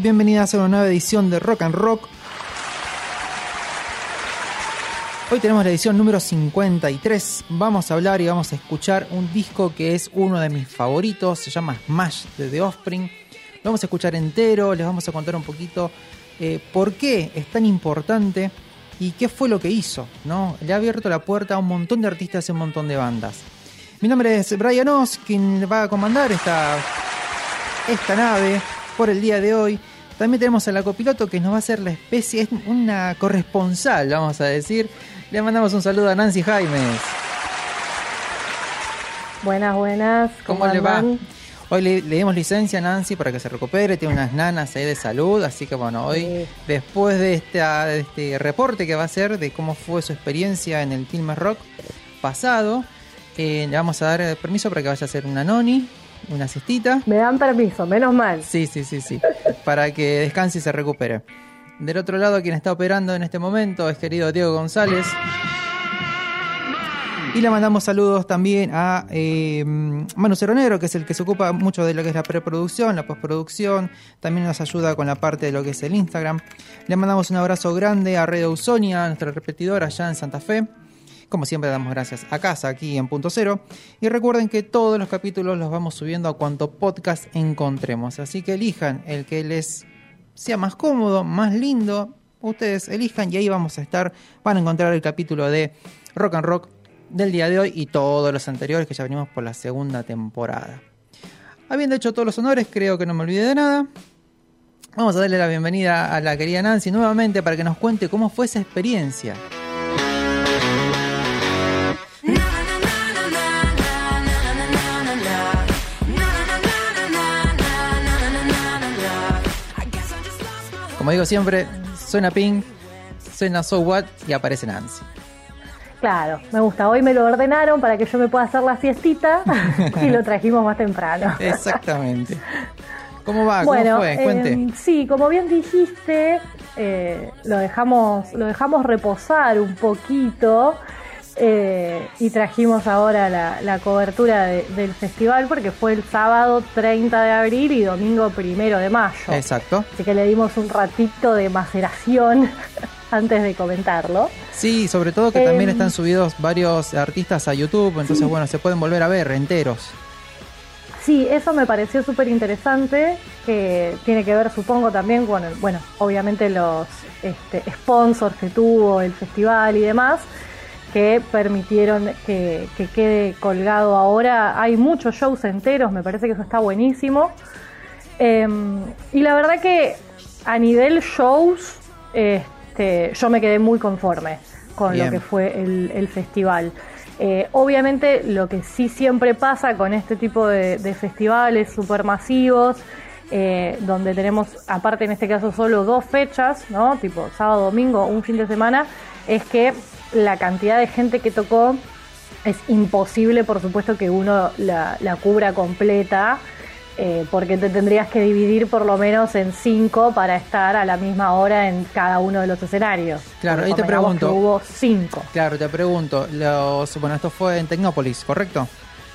Bienvenidas a una nueva edición de Rock and Rock. Hoy tenemos la edición número 53. Vamos a hablar y vamos a escuchar un disco que es uno de mis favoritos. Se llama Smash de The Offspring. Lo vamos a escuchar entero. Les vamos a contar un poquito eh, por qué es tan importante y qué fue lo que hizo. ¿no? Le ha abierto la puerta a un montón de artistas y un montón de bandas. Mi nombre es Brian Oz, quien va a comandar esta, esta nave por el día de hoy. También tenemos a la copiloto que nos va a hacer la especie, es una corresponsal, vamos a decir. Le mandamos un saludo a Nancy Jaimes. Buenas, buenas. ¿Cómo, le va? Hoy le, dimos licencia a Nancy para que se recupere, tiene unas nanas ahí de salud, así que bueno, hoy después de, esta, de este reporte que va a hacer de cómo fue su experiencia en el Film Rock pasado, eh, le vamos a dar permiso para que vaya a hacer una noni una cestita. Me dan permiso, menos mal. Sí, sí, sí, sí. para que descanse y se recupere. Del otro lado, quien está operando en este momento es querido Diego González. Y le mandamos saludos también a eh, Manu Ceronero, que es el que se ocupa mucho de lo que es la preproducción, la postproducción. También nos ayuda con la parte de lo que es el Instagram. Le mandamos un abrazo grande a Red Usonia, nuestra repetidora allá en Santa Fe. Como siempre damos gracias a casa aquí en Punto Cero. Y recuerden que todos los capítulos los vamos subiendo a cuanto podcast encontremos. Así que elijan el que les sea más cómodo, más lindo. Ustedes elijan y ahí vamos a estar. Van a encontrar el capítulo de Rock and Rock del día de hoy y todos los anteriores que ya venimos por la segunda temporada. Habiendo hecho todos los honores, creo que no me olvidé de nada. Vamos a darle la bienvenida a la querida Nancy nuevamente para que nos cuente cómo fue esa experiencia. Como digo siempre, suena Pink, suena So What y aparece Nancy. Claro, me gusta. Hoy me lo ordenaron para que yo me pueda hacer la siestita y lo trajimos más temprano. Exactamente. ¿Cómo va? ¿Cómo fue? Cuente. Em, sí, como bien dijiste, eh, lo, dejamos, lo dejamos reposar un poquito eh, y trajimos ahora la, cobertura del festival porque fue el sábado 30 de abril y domingo primero de mayo. Exacto. Así que le dimos un ratito de maceración antes de comentarlo. Sí, sobre todo que también em, están subidos varios artistas a YouTube, entonces bueno, se pueden volver a ver enteros. Sí, eso me pareció súper interesante, que tiene que ver supongo también con, bueno, obviamente los este, sponsors que tuvo el festival y demás que permitieron que, quede colgado ahora. Hay muchos shows enteros, me parece que eso está buenísimo. Em, y la verdad que a nivel shows, este, yo me quedé muy conforme con lo que fue el, festival. Eh, obviamente lo que sí siempre pasa con este tipo de, festivales supermasivos eh, donde tenemos, aparte en este caso, solo dos fechas, ¿no? Tipo sábado, domingo, un fin de semana, es que la cantidad de gente que tocó es imposible, por supuesto, que uno la, cubra completa. Eh, porque te tendrías que dividir por lo menos en cinco para estar a la misma hora en cada uno de los escenarios. Claro, ahí te pregunto. Hubo cinco. Claro, te pregunto. Los, bueno, esto fue en Tecnópolis, ¿correcto?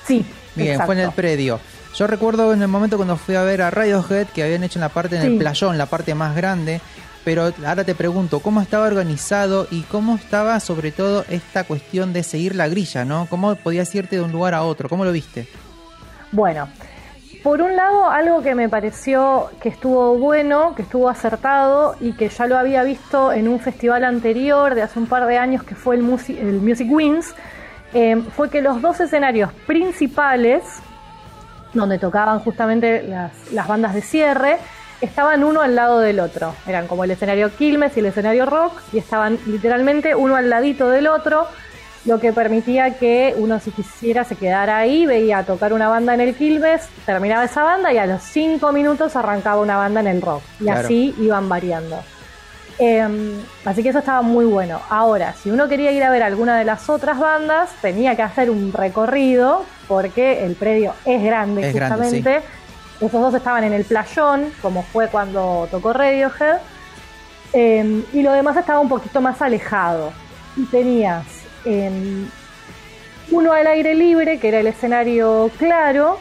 Sí. Bien, fue en el predio. Yo recuerdo en el momento cuando fui a ver a Radiohead que habían hecho en la parte en el playón, la parte más grande, pero ahora te pregunto, ¿cómo estaba organizado y cómo estaba sobre todo esta cuestión de seguir la grilla, ¿no? ¿Cómo podías irte de un lugar a otro? ¿Cómo lo viste? Bueno, por un lado, algo que me pareció que estuvo bueno, que estuvo acertado y que ya lo había visto en un festival anterior de hace un par de años que fue el, Music, el eh, fue que los dos escenarios principales donde tocaban justamente las, bandas de cierre, estaban uno al lado del otro. Eran como el escenario Quilmes y el escenario Rock, y estaban literalmente uno al ladito del otro, lo que permitía que uno si quisiera se quedara ahí, veía tocar una banda en el Quilmes, terminaba esa banda y a los cinco minutos arrancaba una banda en el Rock. Y así iban variando. Em, así que eso estaba muy bueno. Ahora, si uno quería ir a ver alguna de las otras bandas, tenía que hacer un recorrido porque el predio es grande, justamente. Esos dos estaban en el playón, como fue cuando tocó Radiohead. Em, y lo demás estaba un poquito más alejado. Y tenías em, uno al aire libre, que era el escenario claro,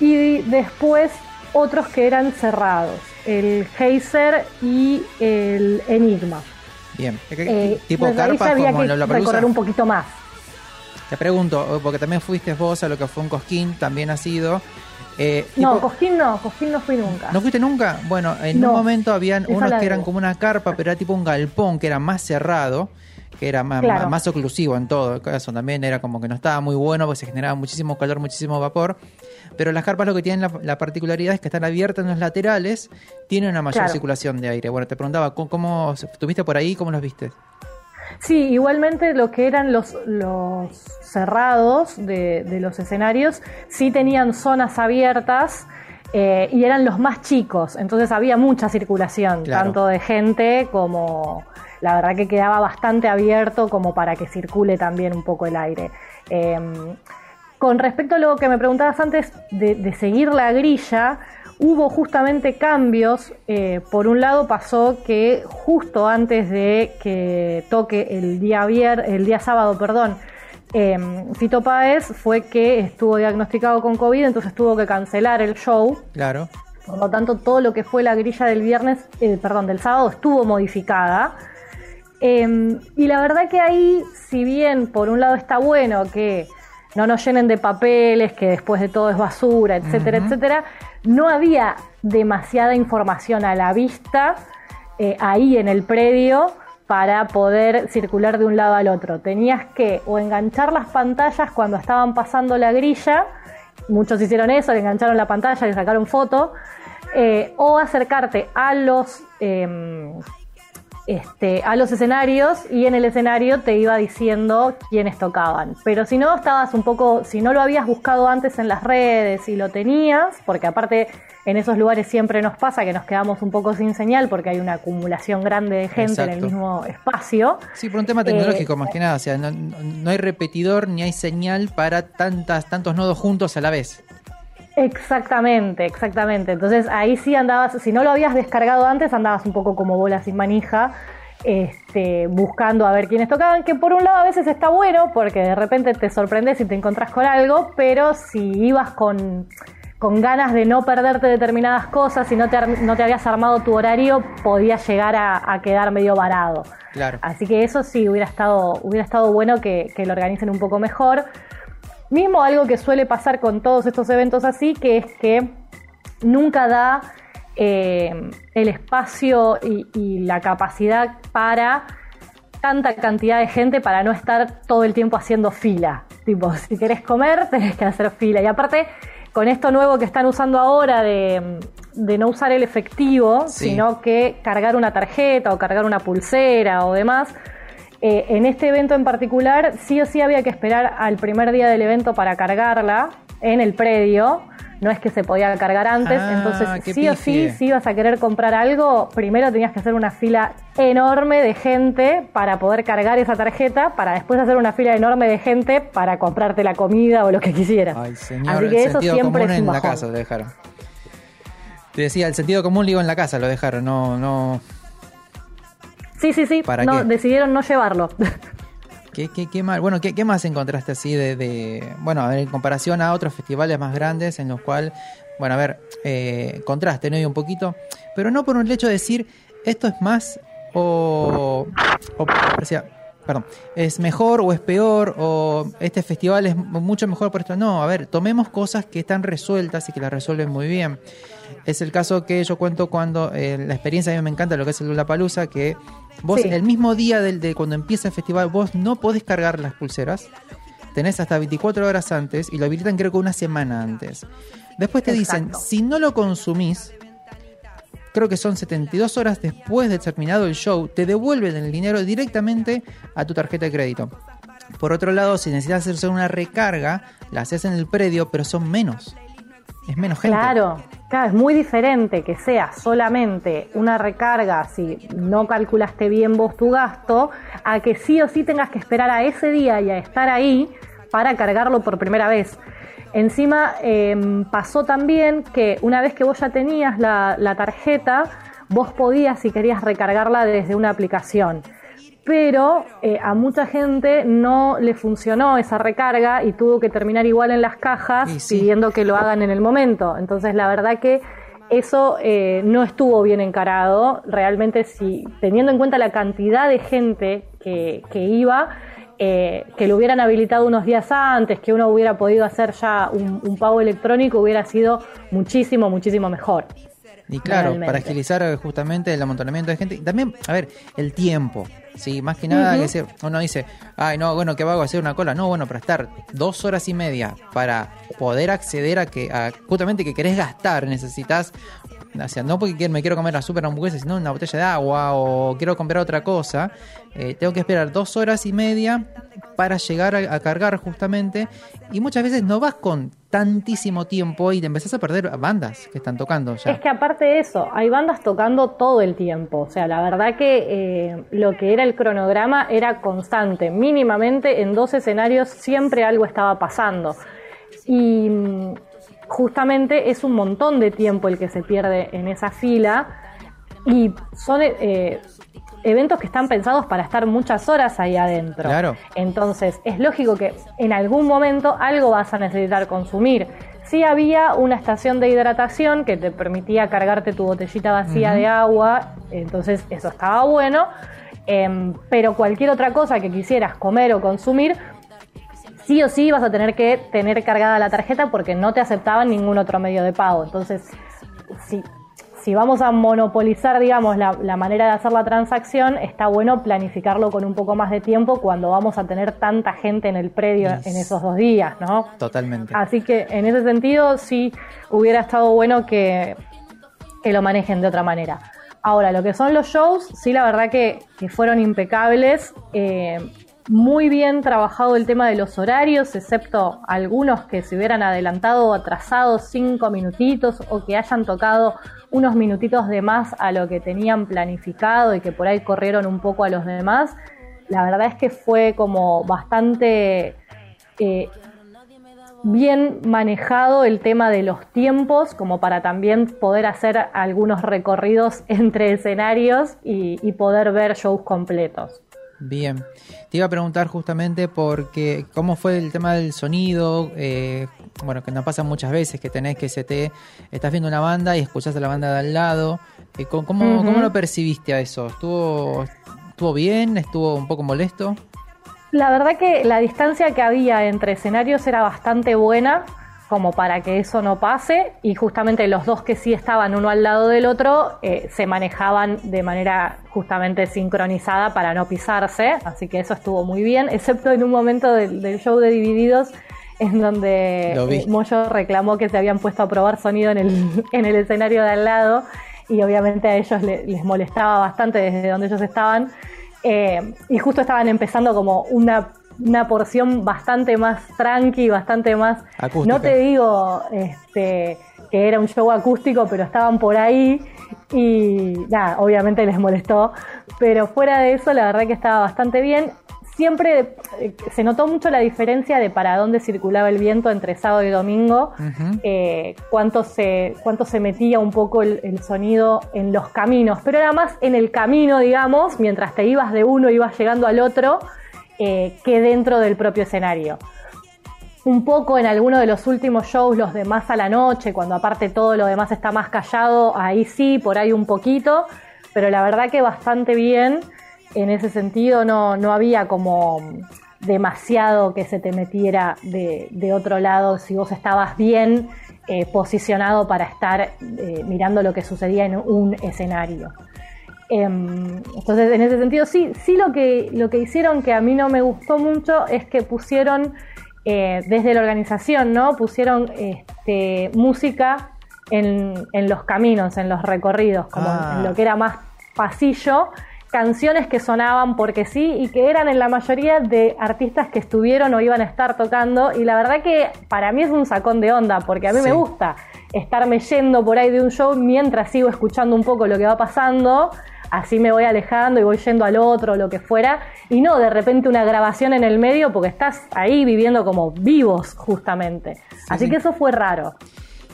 y después otros que eran cerrados el Geyser y el Enigma. Bien, eh, tipo carpa había como que recorrer un poquito más. Te pregunto, porque también fuiste vos a lo que fue un Cosquín, también ha sido. Eh, no, Cosquín no, Cosquín no fui nunca. ¿No fuiste nunca? Bueno, en un momento habían unos que eran como una carpa, pero era tipo un galpón que era más cerrado, que era más, más, oclusivo en todo caso. También era como que no estaba muy bueno porque se generaba muchísimo calor, muchísimo vapor. Pero las carpas lo que tienen la, particularidad es que están abiertas en los laterales, tienen una mayor circulación de aire. Bueno, te preguntaba, ¿cómo, estuviste por ahí? ¿Cómo los viste? Sí, igualmente lo que eran los, los cerrados de, los escenarios sí tenían zonas abiertas eh, y eran los más chicos, entonces había mucha circulación, tanto de gente como la verdad que quedaba bastante abierto como para que circule también un poco el aire. Em, con respecto a lo que me preguntabas antes de, seguir la grilla, hubo justamente cambios. Eh, por un lado pasó que justo antes de que toque el día, el día sábado, perdón, eh, Fito Páez fue que estuvo diagnosticado con COVID, entonces tuvo que cancelar el show. Claro. Por lo tanto, todo lo que fue la grilla del viernes, eh, perdón, del sábado estuvo modificada. Em, y la verdad que ahí, si bien por un lado está bueno que no nos llenen de papeles, que después de todo es basura, etcétera, etcétera. No había demasiada información a la vista eh, ahí en el predio para poder circular de un lado al otro. Tenías que o enganchar las pantallas cuando estaban pasando la grilla, muchos hicieron eso, le engancharon la pantalla, le sacaron foto, eh, o acercarte a los... Em, este, a los escenarios y en el escenario te iba diciendo quiénes tocaban. Pero si no, estabas un poco, si no lo habías buscado antes en las redes y lo tenías, porque aparte en esos lugares siempre nos pasa que nos quedamos un poco sin señal porque hay una acumulación grande de gente en el mismo espacio. Sí, por un tema tecnológico eh, más que nada, o sea, no, hay repetidor ni hay señal para tantas, tantos nodos juntos a la vez. Exactamente, exactamente. Entonces ahí sí andabas, si no lo habías descargado antes, andabas un poco como bola sin manija, este, buscando a ver quiénes tocaban, que por un lado a veces está bueno porque de repente te sorprendes y te encontrás con algo, pero si ibas con, ganas de no perderte determinadas cosas y no te, no te habías armado tu horario, podías llegar a, quedar medio varado. Claro. Así que eso sí hubiera estado, hubiera estado bueno que, que lo organicen un poco mejor. Mismo algo que suele pasar con todos estos eventos así, que es que nunca da eh, el espacio y, la capacidad para tanta cantidad de gente para no estar todo el tiempo haciendo fila. Tipo, si querés comer, tenés que hacer fila. Y aparte, con esto nuevo que están usando ahora de, no usar el efectivo, sino que cargar una tarjeta o cargar una pulsera o demás, eh, en este evento en particular, sí o sí había que esperar al primer día del evento para cargarla en el predio. no es que se podía cargar antes, Ah, entonces sí o sí, si ibas a querer comprar algo, primero tenías que hacer una fila enorme de gente para poder cargar esa tarjeta, para después hacer una fila enorme de gente para comprarte la comida o lo que quisieras. Ay, señor, Así el que eso sentido siempre es un en la bajón. casa lo dejaron. Te decía, el sentido común, digo, en la casa lo dejaron, no, no... Sí, sí, sí, ¿Para no, qué? decidieron no llevarlo. Qué, qué, qué mal. Bueno, ¿qué, qué más encontraste así de, de- Bueno, a ver, en comparación a otros festivales más grandes en los cuales... Bueno, a ver, eh, contraste, ¿no? Y un poquito, pero no por un hecho de decir, esto es más o... o o sea, perdón, es mejor o es peor o este festival es mucho mejor por esto. No, a ver, tomemos cosas que están resueltas y que las resuelven muy bien. Es el caso que yo cuento cuando eh, la experiencia a mí me encanta lo que es el Lollapalooza, que vos Sí. el mismo día del, de cuando empieza el festival vos no podés cargar las pulseras. Tenés hasta 24 horas antes y lo habilitan creo que una semana antes. Después te dicen, si no lo consumís, creo que son 72 horas después de terminado el show, te devuelven el dinero directamente a tu tarjeta de crédito. Por otro lado, si necesitas hacer una recarga, la haces en el predio, pero son menos. Es menos gente. Claro, es muy diferente que sea solamente una recarga si no calculaste bien vos tu gasto, a que sí o sí tengas que esperar a ese día y a estar ahí para cargarlo por primera vez. Encima em, pasó también que una vez que vos ya tenías la, la tarjeta, vos podías, si querías, recargarla desde una aplicación pero eh, a mucha gente no le funcionó esa recarga y tuvo que terminar igual en las cajas sí. pidiendo que lo hagan en el momento. Entonces, la verdad que eso eh, no estuvo bien encarado. Realmente, si teniendo en cuenta la cantidad de gente que, que iba, eh, que lo hubieran habilitado unos días antes, que uno hubiera podido hacer ya un, un pago electrónico, hubiera sido muchísimo, muchísimo mejor. Y claro, Realmente. para agilizar eh, justamente el amontonamiento de gente. También, a ver, el tiempo. Sí, más que nada, que decir, uno dice, ay, no, bueno, ¿qué hago? ¿Hacer una cola? No, bueno, para estar dos horas y media para poder acceder a que, a, justamente que querés gastar, necesitas, o sea, no porque me quiero comer la super hamburguesa, sino una botella de agua o quiero comprar otra cosa, eh, tengo que esperar dos horas y media para llegar a, a cargar justamente. Y muchas veces no vas con tantísimo tiempo y te empezás a perder bandas que están tocando ya. Es que aparte de eso, hay bandas tocando todo el tiempo. O sea, la verdad que eh, lo que era el cronograma era constante. Mínimamente en dos escenarios siempre algo estaba pasando. Y mm, justamente es un montón de tiempo el que se pierde en esa fila. Y son eh, eventos que están pensados para estar muchas horas ahí adentro. Claro. Entonces, es lógico que en algún momento algo vas a necesitar consumir. Sí había una estación de hidratación que te permitía cargarte tu botellita vacía de agua, entonces eso estaba bueno, em, pero cualquier otra cosa que quisieras comer o consumir, sí o sí vas a tener que tener cargada la tarjeta porque no te aceptaban ningún otro medio de pago. Entonces, si, si vamos a monopolizar, digamos, la, la manera de hacer la transacción, está bueno planificarlo con un poco más de tiempo cuando vamos a tener tanta gente en el predio Yes. en esos dos días, ¿no? Totalmente. Así que en ese sentido sí hubiera estado bueno que, que lo manejen de otra manera. Ahora, lo que son los shows, sí, la verdad que, que fueron impecables. eh, muy bien trabajado el tema de los horarios, excepto algunos que se hubieran adelantado o atrasado cinco minutitos o que hayan tocado unos minutitos de más a lo que tenían planificado y que por ahí corrieron un poco a los demás. La verdad es que fue como bastante eh, bien manejado el tema de los tiempos, como para también poder hacer algunos recorridos entre escenarios y, y poder ver shows completos. Bien. Te iba a preguntar justamente porque cómo fue el tema del sonido, eh, bueno, que nos pasa muchas veces que tenés que se te estás viendo una banda y escuchás a la banda de al lado. Eh, ¿cómo, cómo, lo percibiste a eso? ¿Estuvo, ¿Estuvo bien? ¿Estuvo un poco molesto? La verdad que la distancia que había entre escenarios era bastante buena, como para que eso no pase, y justamente los dos que sí estaban uno al lado del otro eh, se manejaban de manera justamente sincronizada para no pisarse, así que eso estuvo muy bien, excepto en un momento del, del show de Divididos en donde eh, Moyo reclamó que se habían puesto a probar sonido en el, en el escenario de al lado y obviamente a ellos le- les molestaba bastante desde donde ellos estaban. Eh, y justo estaban empezando como una una porción bastante más tranqui, bastante más... No te digo este, que era un show acústico, pero estaban por ahí y nada, obviamente les molestó, pero fuera de eso la verdad que estaba bastante bien. Siempre eh, se notó mucho la diferencia de para dónde circulaba el viento entre sábado y domingo, eh, cuánto, se, cuánto se metía un poco el, sonido en los caminos, pero era más en el camino, digamos, mientras te ibas de uno, ibas llegando al otro, eh, que dentro del propio escenario. Un poco en alguno de los últimos shows, los de más a la noche, cuando aparte todo lo demás está más callado, ahí sí, por ahí un poquito, pero la verdad que bastante bien en ese sentido no, no había como demasiado que se te metiera de, otro lado si vos estabas bien eh, posicionado para estar eh, mirando lo que sucedía en un escenario. Em, entonces, en ese sentido, sí, sí lo que, lo que hicieron que a mí no me gustó mucho es que pusieron, eh, desde la organización, ¿no? Pusieron este, música en, los caminos, en los recorridos, como en ah. lo que era más pasillo, canciones que sonaban porque sí y que eran en la mayoría de artistas que estuvieron o iban a estar tocando y la verdad que para mí es un sacón de onda porque a mí me gusta estarme yendo por ahí de un show mientras sigo escuchando un poco lo que va pasando así me voy alejando y voy yendo al otro, lo que fuera, y no de repente una grabación en el medio porque estás ahí viviendo como vivos justamente. así que eso fue raro.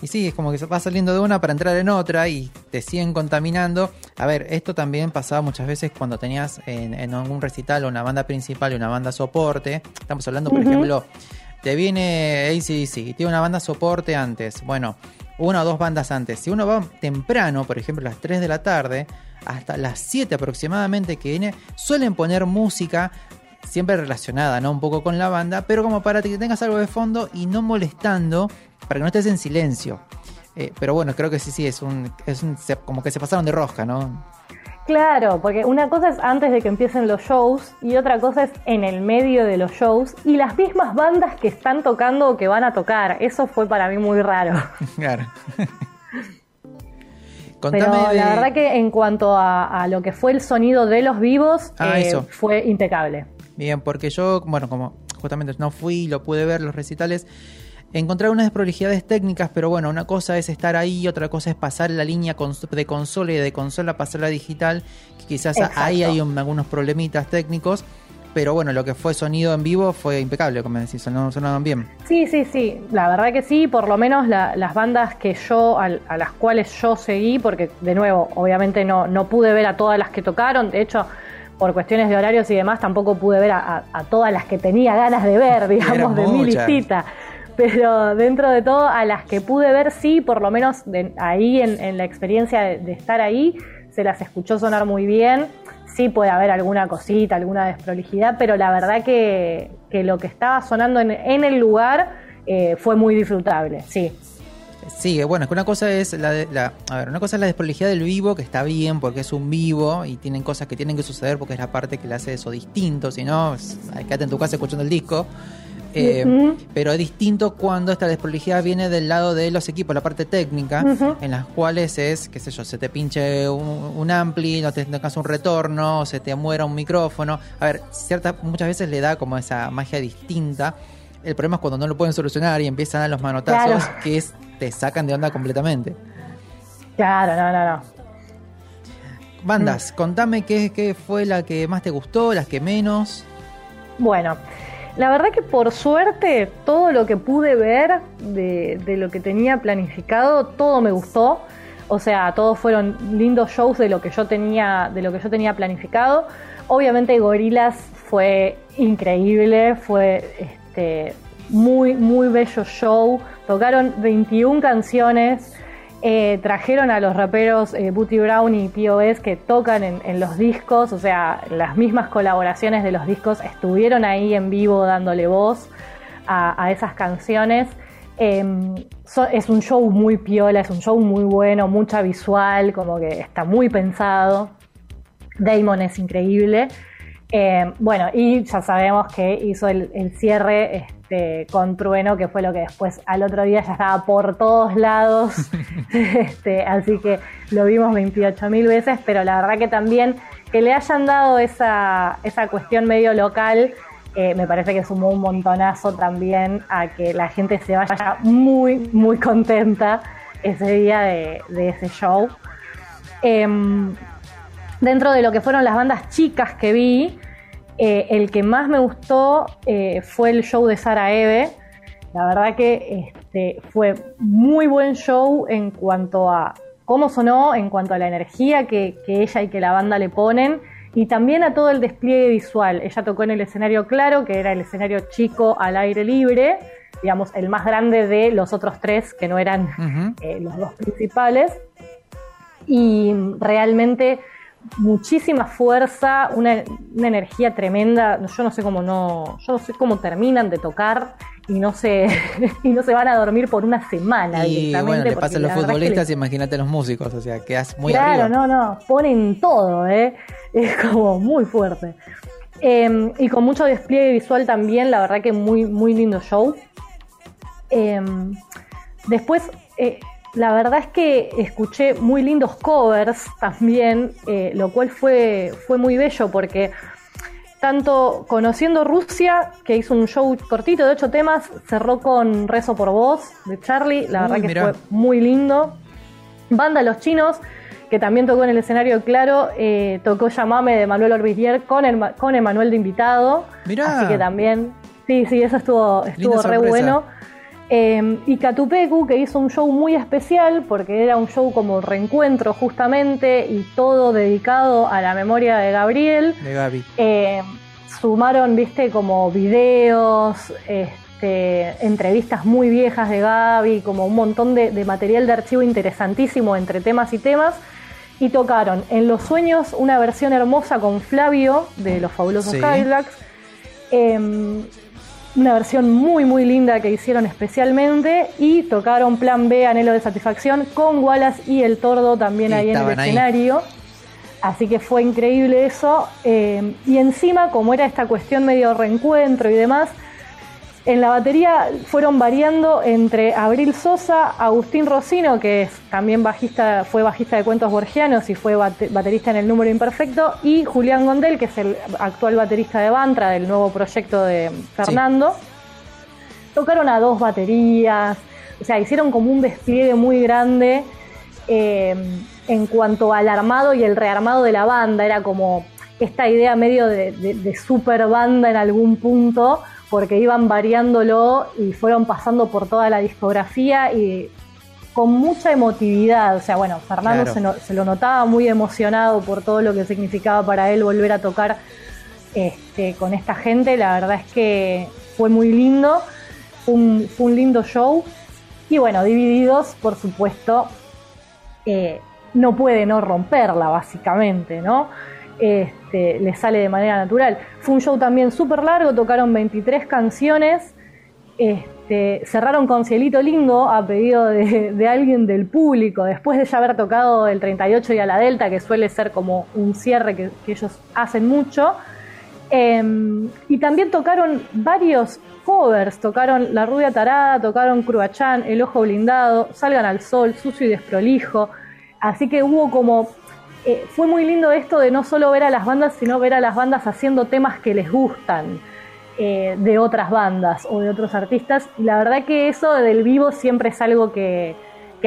Y sí, es como que se va saliendo de una para entrar en otra y te siguen contaminando. A ver, esto también pasaba muchas veces cuando tenías en, algún recital una banda principal y una banda soporte. Estamos hablando, por ejemplo, te viene ACDC, tiene una banda soporte antes. Bueno, una o dos bandas antes. Si uno va temprano, por ejemplo, a las 3 de la tarde, hasta las 7 aproximadamente que viene, suelen poner música siempre relacionada, ¿no? Un poco con la banda, pero como para que tengas algo de fondo y no molestando para que no estés en silencio. Eh, pero bueno, creo que sí, sí, es un, es un, como que se pasaron de rosca, ¿no? Claro, porque una cosa es antes de que empiecen los shows y otra cosa es en el medio de los shows y las mismas bandas que están tocando o que van a tocar. Eso fue para mí muy raro. Claro. Pero la verdad que en cuanto a, lo que fue el sonido de los vivos, ah, eh, fue impecable. Bien, porque yo, bueno, como justamente no fui, lo pude ver los recitales, encontrar unas desprolijidades técnicas, pero bueno, una cosa es estar ahí, otra cosa es pasar la línea de consola y de consola a pasar la digital, que quizás ahí hay algunos problemitas técnicos. Pero bueno, lo que fue sonido en vivo fue impecable, como decís, sonaban bien. Sí, sí, sí, la verdad que sí, por lo menos las bandas que yo, a, las cuales yo seguí, porque de nuevo, obviamente no, no pude ver a todas las que tocaron, de hecho, por cuestiones de horarios y demás, tampoco pude ver a, todas las que tenía ganas de ver, digamos, de mi listita pero dentro de todo, a las que pude ver, sí, por lo menos ahí en, la experiencia de, estar ahí, se las escuchó sonar muy bien. Sí puede haber alguna cosita, alguna desprolijidad, pero la verdad que, lo que estaba sonando en, el lugar eh, fue muy disfrutable, sí. Sí, bueno, es que una cosa es la, la, a ver, una cosa es la desprolijidad del vivo, que está bien porque es un vivo y tienen cosas que tienen que suceder porque es la parte que le hace eso distinto, si no, quédate en tu casa escuchando el disco. Eh, pero es distinto cuando esta desprolijidad viene del lado de los equipos, la parte técnica, en las cuales es, qué sé yo, se te pinche un, ampli, no te tengas un retorno, se te muera un micrófono. A ver, cierta, muchas veces le da como esa magia distinta. El problema es cuando no lo pueden solucionar y empiezan a los manotazos que es, te sacan de onda completamente. Claro, no, no, no. Bandas, contame qué, qué fue la que más te gustó, las que menos. Bueno, la verdad que por suerte todo lo que pude ver de, lo que tenía planificado, todo me gustó. O sea, todos fueron lindos shows de lo que yo tenía, de lo que yo tenía planificado. Obviamente Gorilas fue increíble, fue este, muy, muy bello show. Tocaron 21 canciones. Eh, trajeron a los raperos eh, Booty Brown y POS que tocan en, los discos, o sea, las mismas colaboraciones de los discos estuvieron ahí en vivo dándole voz a, esas canciones. Em, es un show muy piola, es un show muy bueno, mucha visual, como que está muy pensado. Damon es increíble. Em, bueno, y ya sabemos que hizo el, el cierre este, con Trueno, que fue lo que después al otro día ya estaba por todos lados. este, así que lo vimos 28 mil veces, pero la verdad que también que le hayan dado esa, esa cuestión medio local eh, me parece que sumó un montonazo también a que la gente se vaya muy, muy contenta ese día de, ese show. Em, dentro de lo que fueron las bandas chicas que vi, eh, el que más me gustó eh, fue el show de Sara Eve. La verdad que este, fue muy buen show en cuanto a cómo sonó, en cuanto a la energía que, ella y que la banda le ponen y también a todo el despliegue visual. Ella tocó en el escenario claro, que era el escenario chico al aire libre, digamos, el más grande de los otros tres, que no eran eh, los dos principales. Y realmente muchísima fuerza, una, energía tremenda. Yo no sé cómo no, yo no sé cómo terminan de tocar y no se y no se van a dormir por una semana y bueno le pasa a los futbolistas imagínate los músicos o sea quedas muy claro no no ponen todo eh es como muy fuerte. Em, y con mucho despliegue visual también la verdad que muy muy lindo show. Em, después eh, la verdad es que escuché muy lindos covers también, eh, lo cual fue, fue muy bello porque tanto conociendo Rusia, que hizo un show cortito de ocho temas, cerró con Rezo por Voz de Charlie, la verdad que fue muy lindo. Banda Los Chinos, que también tocó en el escenario Claro, eh, tocó Llamame de Manuel Orbizier con, el, con Emanuel de invitado. Así que también, sí, sí, eso estuvo, estuvo re bueno. Em, y Catupecu, que hizo un show muy especial, porque era un show como reencuentro justamente, y todo dedicado a la memoria de Gabriel. De Gaby. Em, sumaron, viste, como videos, este, entrevistas muy viejas de Gaby, como un montón de, material de archivo interesantísimo entre temas y temas. Y tocaron En los Sueños una versión hermosa con Flavio de los fabulosos sí. Cadillacs. Em, una versión muy muy linda que hicieron especialmente y tocaron Plan B, Anhelo de Satisfacción con Wallace y el Tordo también ahí en el escenario. Así que fue increíble eso. Eh, y encima, como era esta cuestión medio reencuentro y demás, en la batería fueron variando entre Abril Sosa, Agustín Rocino, que es también bajista, fue bajista de cuentos borgianos y fue baterista en el número imperfecto, y Julián Gondel, que es el actual baterista de Bantra, del nuevo proyecto de Fernando. Tocaron a dos baterías, o sea, hicieron como un despliegue muy grande eh, en cuanto al armado y el rearmado de la banda. Era como esta idea medio de, de super banda en algún punto porque iban variándolo y fueron pasando por toda la discografía y con mucha emotividad. O sea, bueno, Fernando se, lo notaba muy emocionado por todo lo que significaba para él volver a tocar este, con esta gente. La verdad es que fue muy lindo, fue un, lindo show. Y bueno, Divididos, por supuesto, eh, no puede no romperla, básicamente, ¿no? Este, le sale de manera natural. Fue un show también súper largo, tocaron 23 canciones, este, cerraron con Cielito Lindo a pedido de, alguien del público, después de ya haber tocado el 38 y a la Delta, que suele ser como un cierre que, ellos hacen mucho. Em, y también tocaron varios covers, tocaron La Rubia Tarada, tocaron Cruachán, El Ojo Blindado, Salgan al Sol, Sucio y Desprolijo. Así que hubo como eh, fue muy lindo esto de no solo ver a las bandas, sino ver a las bandas haciendo temas que les gustan eh, de otras bandas o de otros artistas. Y la verdad que eso del vivo siempre es algo que,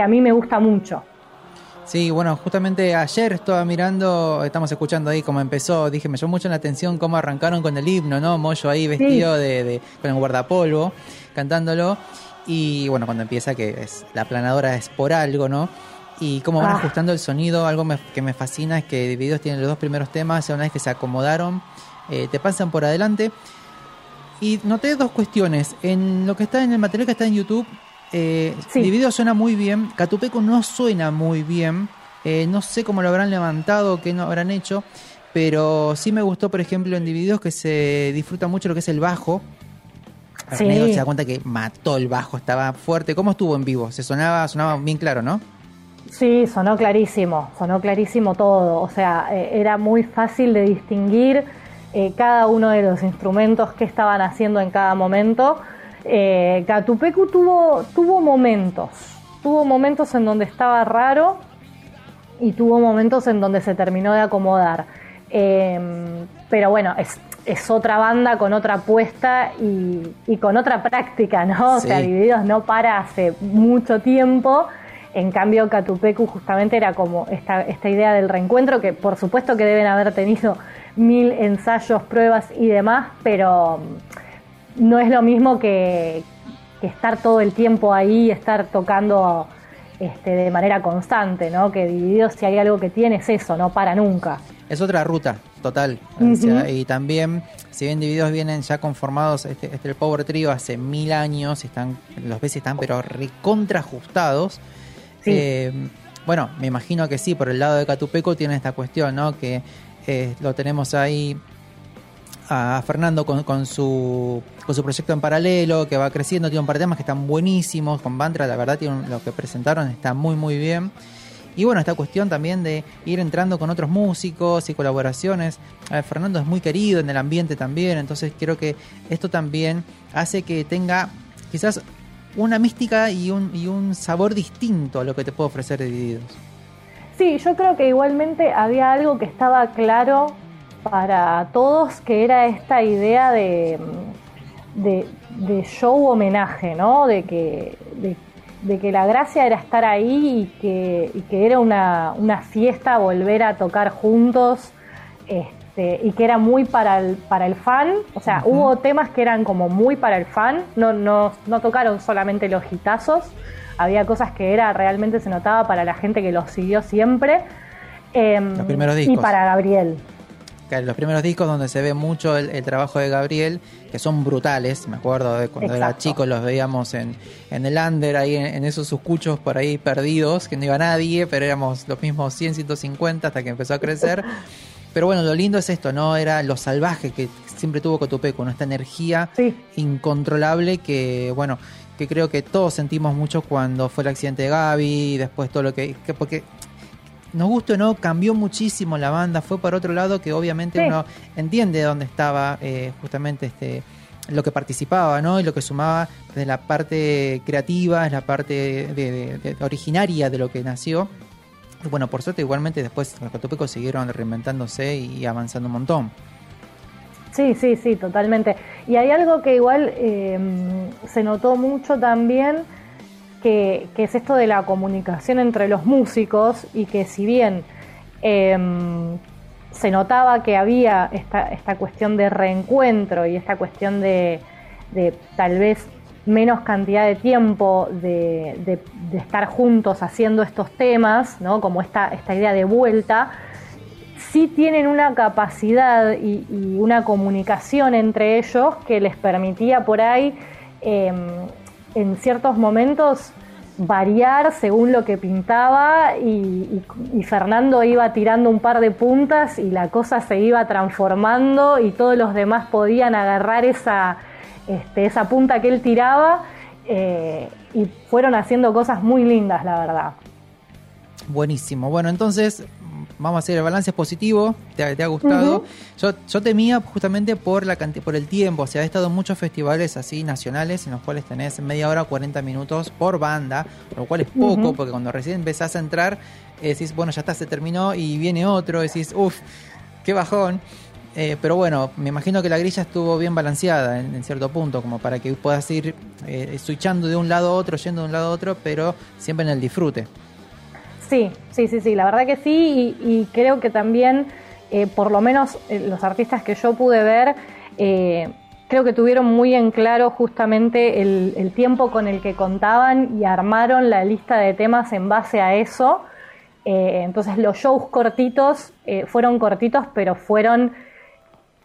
a mí me gusta mucho. Sí, bueno, justamente ayer estaba mirando, estamos escuchando ahí cómo empezó, dije, me llamó mucho la atención cómo arrancaron con el himno, ¿no? Moyo ahí vestido de, con el guardapolvo, cantándolo. Y bueno, cuando empieza que es la planadora es por algo, ¿no? Y cómo van ah. ajustando el sonido. Algo que me fascina es que Divididos tienen los dos primeros temas, una vez que se acomodaron, eh, te pasan por adelante. Y noté dos cuestiones. En lo que está en el material que está en YouTube, eh, Divididos suena muy bien, Catupeco no suena muy bien. Eh, no sé cómo lo habrán levantado, qué no habrán hecho, pero sí me gustó, por ejemplo, en Divididos que se disfruta mucho lo que es el bajo. Sí. se da cuenta que mató el bajo, estaba fuerte. ¿Cómo estuvo en vivo? Se sonaba, sonaba bien claro, ¿no? Sí, sonó clarísimo, sonó clarísimo todo. O sea, eh, era muy fácil de distinguir eh, cada uno de los instrumentos que estaban haciendo en cada momento. Eh, Catupecu tuvo, tuvo momentos, tuvo momentos en donde estaba raro y tuvo momentos en donde se terminó de acomodar. Em, pero bueno, es, es otra banda con otra apuesta y, con otra práctica, ¿no? O sea, Divididos no para hace mucho tiempo. En cambio, Catupecu justamente era como esta, esta idea del reencuentro, que por supuesto que deben haber tenido mil ensayos, pruebas y demás, pero no es lo mismo que, estar todo el tiempo ahí, estar tocando este, de manera constante, ¿no? Que Divididos si hay algo que tiene es eso, no para nunca. Es otra ruta, total. y también, si bien Divididos vienen ya conformados, este, este, el Power Trio hace mil años, están, los veces están pero recontrajustados. Eh, bueno, me imagino que sí, por el lado de Catupeco tiene esta cuestión, ¿no? Que eh, lo tenemos ahí a Fernando con, su, con su proyecto en paralelo, que va creciendo, tiene un par de temas que están buenísimos, con Bantra, la verdad, lo que presentaron está muy, muy bien. Y bueno, esta cuestión también de ir entrando con otros músicos y colaboraciones. Fernando es muy querido en el ambiente también, entonces creo que esto también hace que tenga quizás una mística y un, y un sabor distinto a lo que te puede ofrecer Divididos. Sí, yo creo que igualmente había algo que estaba claro para todos, que era esta idea de, de, show homenaje, ¿no? De que, de que la gracia era estar ahí y que, que era una, fiesta volver a tocar juntos este, y que era muy para el, para el fan. O sea, hubo temas que eran como muy para el fan, no, no, no tocaron solamente los hitazos, había cosas que era realmente se notaba para la gente que los siguió siempre. Em, los primeros discos. Y para Gabriel los primeros discos donde se ve mucho el, trabajo de Gabriel, que son brutales, me acuerdo de cuando era chico los veíamos en, en el under, ahí en, esos suscuchos por ahí perdidos, que no iba nadie, pero éramos los mismos 100, 150 hasta que empezó a crecer. Pero bueno, lo lindo es esto, ¿no? Era lo salvaje que siempre tuvo Cotupeco, ¿no? Esta energía incontrolable que, bueno, que creo que todos sentimos mucho cuando fue el accidente de Gaby, y después todo lo que, que porque nos guste o no, cambió muchísimo la banda, fue por otro lado que obviamente uno entiende dónde estaba eh, justamente este lo que participaba, ¿no? Y lo que sumaba de la parte creativa, es la parte de, originaria de lo que nació. Bueno, por suerte igualmente después los Catopecos siguieron reinventándose y avanzando un montón. Sí, sí, sí, totalmente. Y hay algo que igual eh, se notó mucho también, que, es esto de la comunicación entre los músicos y que si bien em, se notaba que había esta, esta, cuestión de reencuentro y esta cuestión de, tal vez menos cantidad de tiempo de, estar juntos haciendo estos temas, ¿no? como esta, esta idea de vuelta, sí tienen una capacidad y, una comunicación entre ellos que les permitía por ahí em, en ciertos momentos variar según lo que pintaba y, Fernando iba tirando un par de puntas y la cosa se iba transformando y todos los demás podían agarrar esa, este, esa punta que él tiraba eh, y fueron haciendo cosas muy lindas, la verdad. Buenísimo. Bueno, entonces vamos a hacer el balance positivo, te, ha gustado. yo, yo temía justamente por la por el tiempo, o sea, he estado en muchos festivales así nacionales en los cuales tenés media hora, 40 minutos por banda, lo cual es poco, porque cuando recién empezás a entrar, decís, bueno, ya está, se terminó y viene otro, decís, uff, qué bajón. Eh, pero bueno, me imagino que la grilla estuvo bien balanceada en, cierto punto, como para que puedas ir eh, switchando de un lado a otro, yendo de un lado a otro, pero siempre en el disfrute. Sí, sí, sí, sí, la verdad que sí y, creo que también, eh, por lo menos eh, los artistas que yo pude ver, creo que tuvieron muy en claro justamente el, tiempo con el que contaban y armaron la lista de temas en base a eso. entonces los shows cortitos fueron cortitos, pero fueron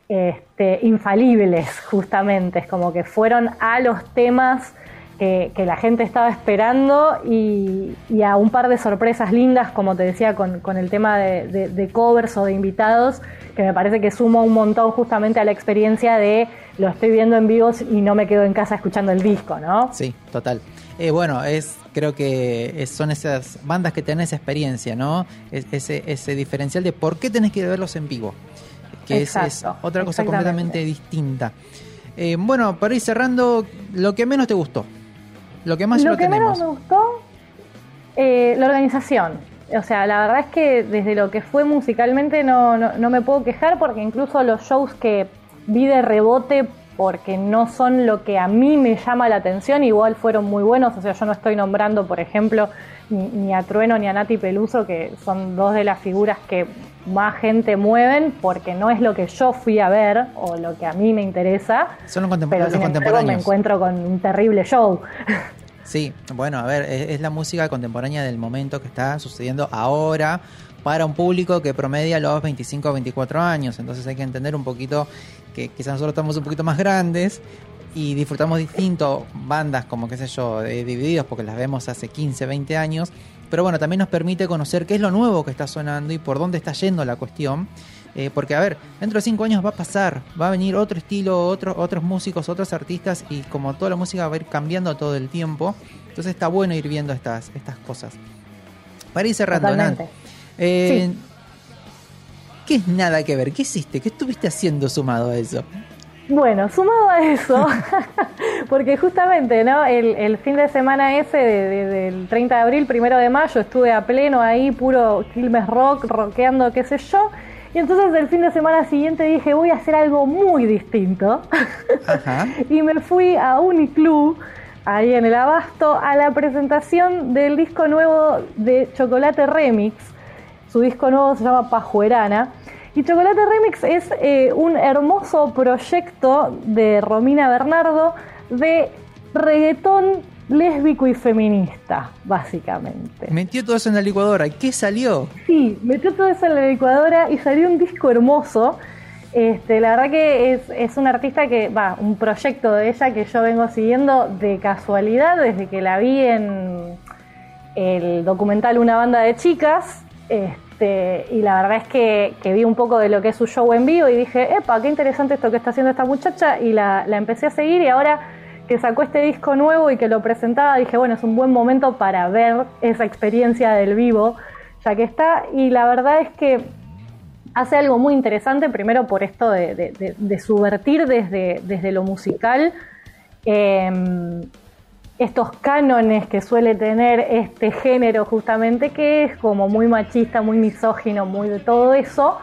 este, infalibles justamente, es como que fueron a los temas que, la gente estaba esperando y, a un par de sorpresas lindas, como te decía, con, el tema de, covers o de invitados, que me parece que suma un montón justamente a la experiencia de lo estoy viendo en vivos y no me quedo en casa escuchando el disco, ¿no? Sí, total. Eh, bueno, es creo que son esas bandas que tienen esa experiencia, ¿no? ese, ese diferencial de por qué tenés que verlos en vivo, que es, otra cosa completamente distinta. Eh, bueno, para ir cerrando, lo que menos te gustó. Lo que más lo que menos me gustó, eh, la organización. O sea, la verdad es que desde lo que fue musicalmente no, no, me puedo quejar porque incluso los shows que, vi de rebote porque no son lo que a mí me llama la atención, igual fueron muy buenos, o sea, yo no estoy nombrando, por ejemplo, ni, a Trueno ni a Nati Peluso, que son dos de las figuras que más gente mueven, porque no es lo que yo fui a ver o lo que a mí me interesa. Son los, pero contemporáneos. me encuentro con un terrible show. Sí, bueno, a ver, es, la música contemporánea del momento que está sucediendo ahora para un público que promedia los 25 o 24 años. Entonces hay que entender un poquito que quizás nosotros estamos un poquito más grandes y disfrutamos distinto bandas como, qué sé yo, divididos porque las vemos hace 15, 20 años. Pero bueno, también nos permite conocer qué es lo nuevo que está sonando y por dónde está yendo la cuestión. Eh, porque, a ver, dentro de cinco años va a pasar, va a venir otro estilo, otro, otros músicos, otros artistas, y como toda la música va a ir cambiando todo el tiempo, entonces está bueno ir viendo estas, estas cosas. Para ir cerrando, eh, ¿qué es nada que ver? ¿Qué hiciste? ¿Qué estuviste haciendo sumado a eso? Bueno, sumado a eso, porque justamente ¿no? el, fin de semana ese del 30 de abril, primero de mayo, estuve a pleno ahí, puro Quilmes Rock, rockeando, qué sé yo, y entonces el fin de semana siguiente dije, voy a hacer algo muy distinto. y me fui a Uniclub, ahí en el Abasto, a la presentación del disco nuevo de Chocolate Remix. Su disco nuevo se llama Pajuerana. Y Chocolate Remix es eh, un hermoso proyecto de Romina Bernardo de reggaetón lésbico y feminista, básicamente. Metió todo eso en la licuadora. ¿Y qué salió? Sí, metió todo eso en la licuadora y salió un disco hermoso. Este, la verdad que es, es un artista que, va, un proyecto de ella que yo vengo siguiendo de casualidad desde que la vi en el documental Una banda de chicas. Este, y la verdad es que, vi un poco de lo que es su show en vivo y dije, epa, qué interesante esto que está haciendo esta muchacha. Y la, la empecé a seguir y ahora que sacó este disco nuevo y que lo presentaba, dije, bueno, es un buen momento para ver esa experiencia del vivo, ya que está. Y la verdad es que hace algo muy interesante, primero por esto de, subvertir desde, desde, lo musical em, estos cánones que suele tener este género justamente, que es como muy machista, muy misógino, muy de todo eso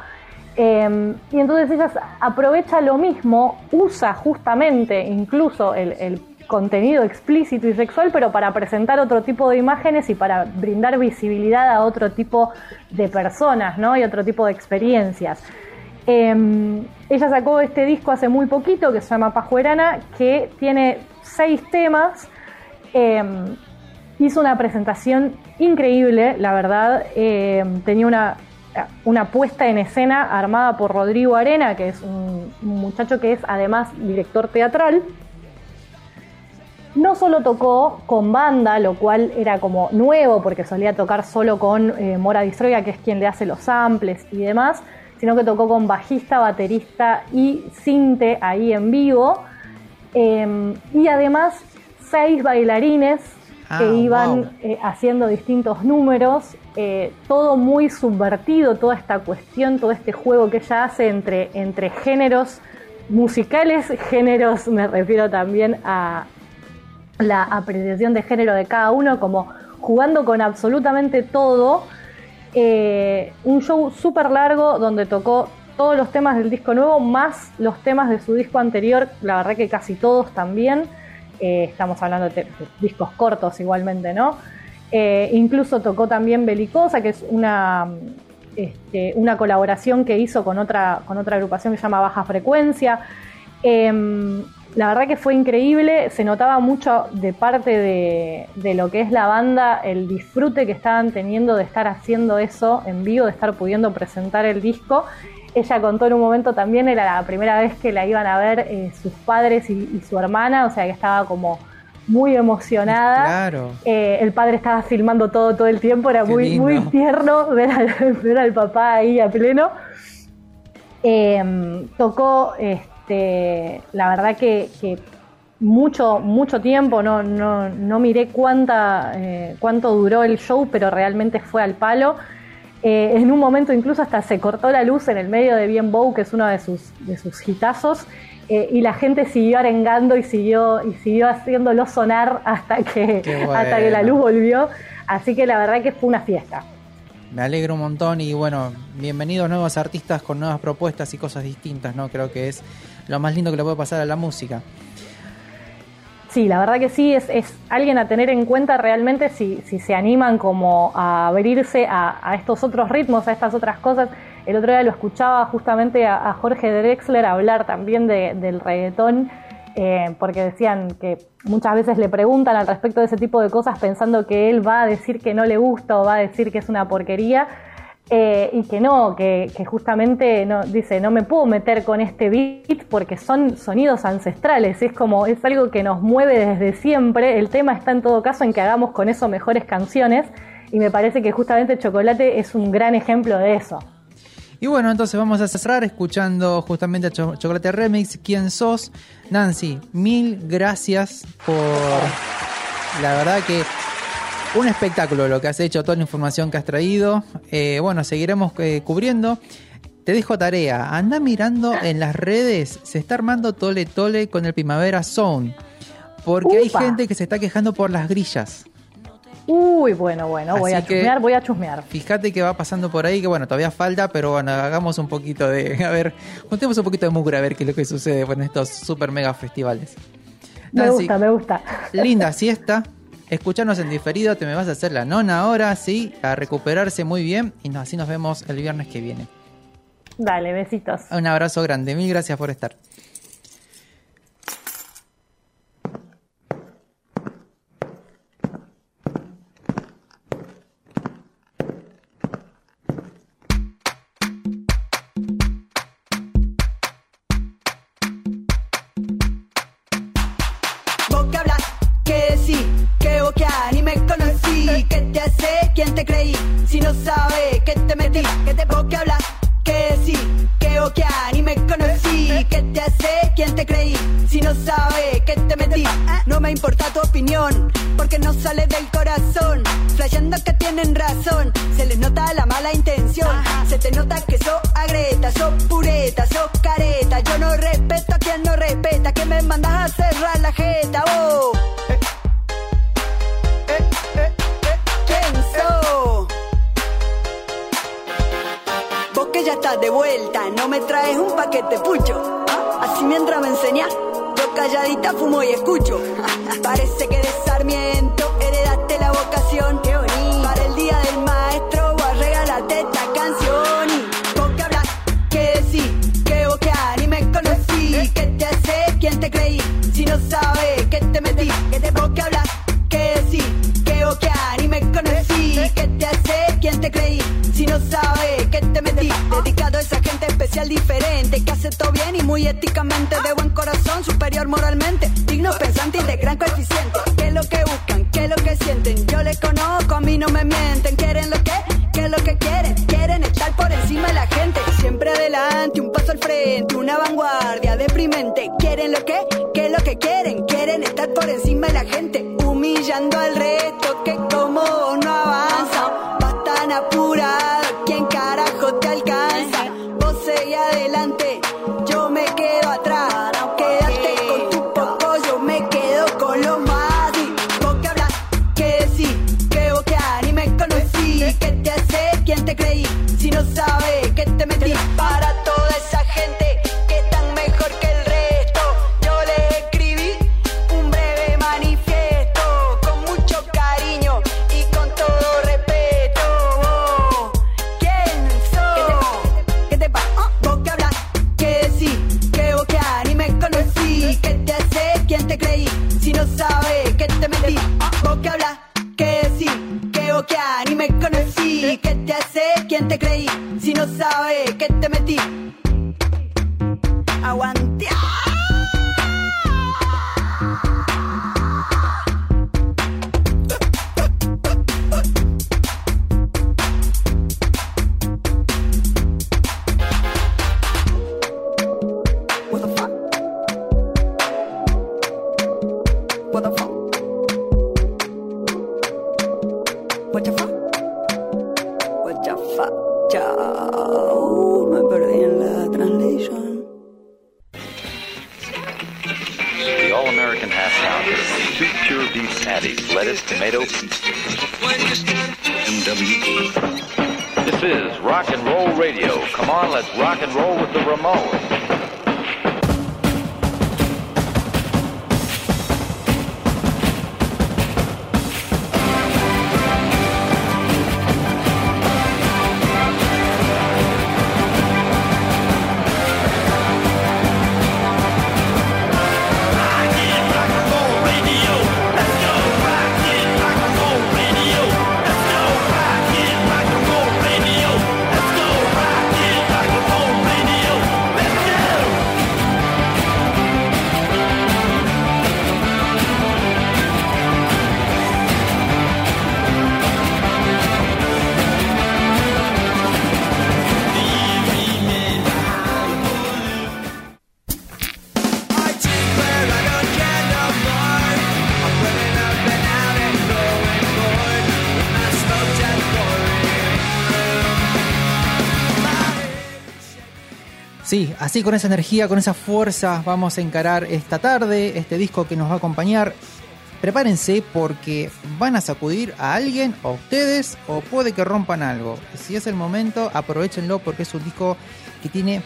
Em, y entonces ella aprovecha lo mismo, usa justamente incluso el, contenido explícito y sexual, pero para presentar otro tipo de imágenes y para brindar visibilidad a otro tipo de personas ¿no? y otro tipo de experiencias. Em, ella sacó este disco hace muy poquito que se llama Pajuerana, que tiene seis temas. Em, hizo una presentación increíble, la verdad. tenía una una puesta en escena armada por Rodrigo Arena, que es un, muchacho que es además director teatral. No solo tocó con banda, lo cual era como nuevo, porque solía tocar solo con eh, Mora Distroya, que es quien le hace los samples y demás, sino que tocó con bajista, baterista y cinte ahí en vivo. Em, y además seis bailarines que ah, iban eh, haciendo distintos números, eh, todo muy subvertido, toda esta cuestión, todo este juego que ella hace entre, entre géneros musicales, géneros, me refiero también a la apreciación de género de cada uno, como jugando con absolutamente todo. Eh, un show súper largo donde tocó todos los temas del disco nuevo, más los temas de su disco anterior, la verdad que casi todos también. Eh, estamos hablando de, discos cortos igualmente, ¿no? Eh, incluso tocó también Belicosa, que es una, este, una colaboración que hizo con otra, con otra agrupación que se llama Baja Frecuencia. Em, la verdad que fue increíble, se notaba mucho de parte de, de, lo que es la banda, el disfrute que estaban teniendo de estar haciendo eso en vivo, de estar pudiendo presentar el disco ella contó en un momento también, era la primera vez que la iban a ver eh, sus padres y, su hermana, o sea que estaba como muy emocionada. Claro. Eh, el padre estaba filmando todo todo el tiempo, era muy, muy tierno ver al, papá ahí a pleno. Em, tocó, este, la verdad que, mucho, mucho tiempo, no, no, no miré cuánta, eh, cuánto duró el show, pero realmente fue al palo. Eh, en un momento incluso hasta se cortó la luz en el medio de Bien Bow, que es uno de sus, de sus hitazos, eh, y la gente siguió arengando y siguió, y siguió haciéndolo sonar hasta que, hasta que la luz volvió. Así que la verdad que fue una fiesta. me alegro un montón y bueno, bienvenidos nuevos artistas con nuevas propuestas y cosas distintas, ¿no? Creo que es lo más lindo que le puede pasar a la música. Sí, la verdad que sí, es, es alguien a tener en cuenta realmente si, si se animan como a abrirse a, estos otros ritmos, a estas otras cosas. El otro día lo escuchaba justamente a, Jorge Drexler hablar también del reggaetón, eh, porque decían que muchas veces le preguntan al respecto de ese tipo de cosas pensando que él va a decir que no le gusta o va a decir que es una porquería eh, y que no, que, justamente dice, no me puedo meter con este beat porque son sonidos ancestrales, es como, es algo que nos mueve desde siempre, el tema está en todo caso en que hagamos con eso mejores canciones y me parece que justamente Chocolate es un gran ejemplo de eso. Y bueno, entonces vamos a cerrar escuchando justamente a Chocolate Remix, ¿Quién sos? Nancy, mil gracias por... La verdad que un espectáculo lo que has hecho, toda la información que has traído. Eh, bueno, seguiremos eh, cubriendo. Te dejo tarea, anda mirando en las redes, se está armando tole tole con el Primavera Zone, porque hay gente que se está quejando por las grillas. Uy, bueno, bueno, voy a chusmear, voy a chusmear. Fíjate que va pasando por ahí, que bueno, todavía falta, pero bueno, hagamos un poquito de, a ver, juntemos un poquito de mugre a ver qué es lo que sucede con estos super mega festivales. me gusta, me gusta. Linda siesta, escucharnos en diferido, te me vas a hacer la nona ahora, sí, a recuperarse muy bien y así nos vemos el viernes que viene. Dale, besitos. Un abrazo grande, mil gracias por estar. Sí, así con esa energía, con esa fuerza vamos a encarar esta tarde, este disco que nos va a acompañar. Prepárense porque van a sacudir a alguien, o a ustedes, o puede que rompan algo. Si es el momento, aprovechenlo porque es un disco que tiene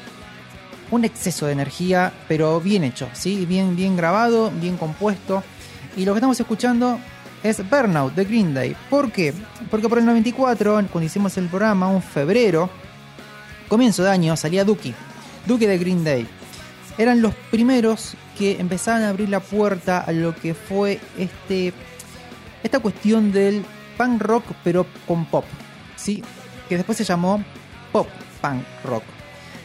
un exceso de energía, pero bien hecho, ¿sí? bien, bien grabado, bien compuesto. Y lo que estamos escuchando es Burnout de Green Day. ¿Por qué? Porque por el 94, cuando hicimos el programa, un febrero, comienzo de año, salía Duki. Duque de Green Day. Eran los primeros que empezaban a abrir la puerta a lo que fue este, esta cuestión del punk rock pero con pop, ¿sí? que después se llamó pop punk rock.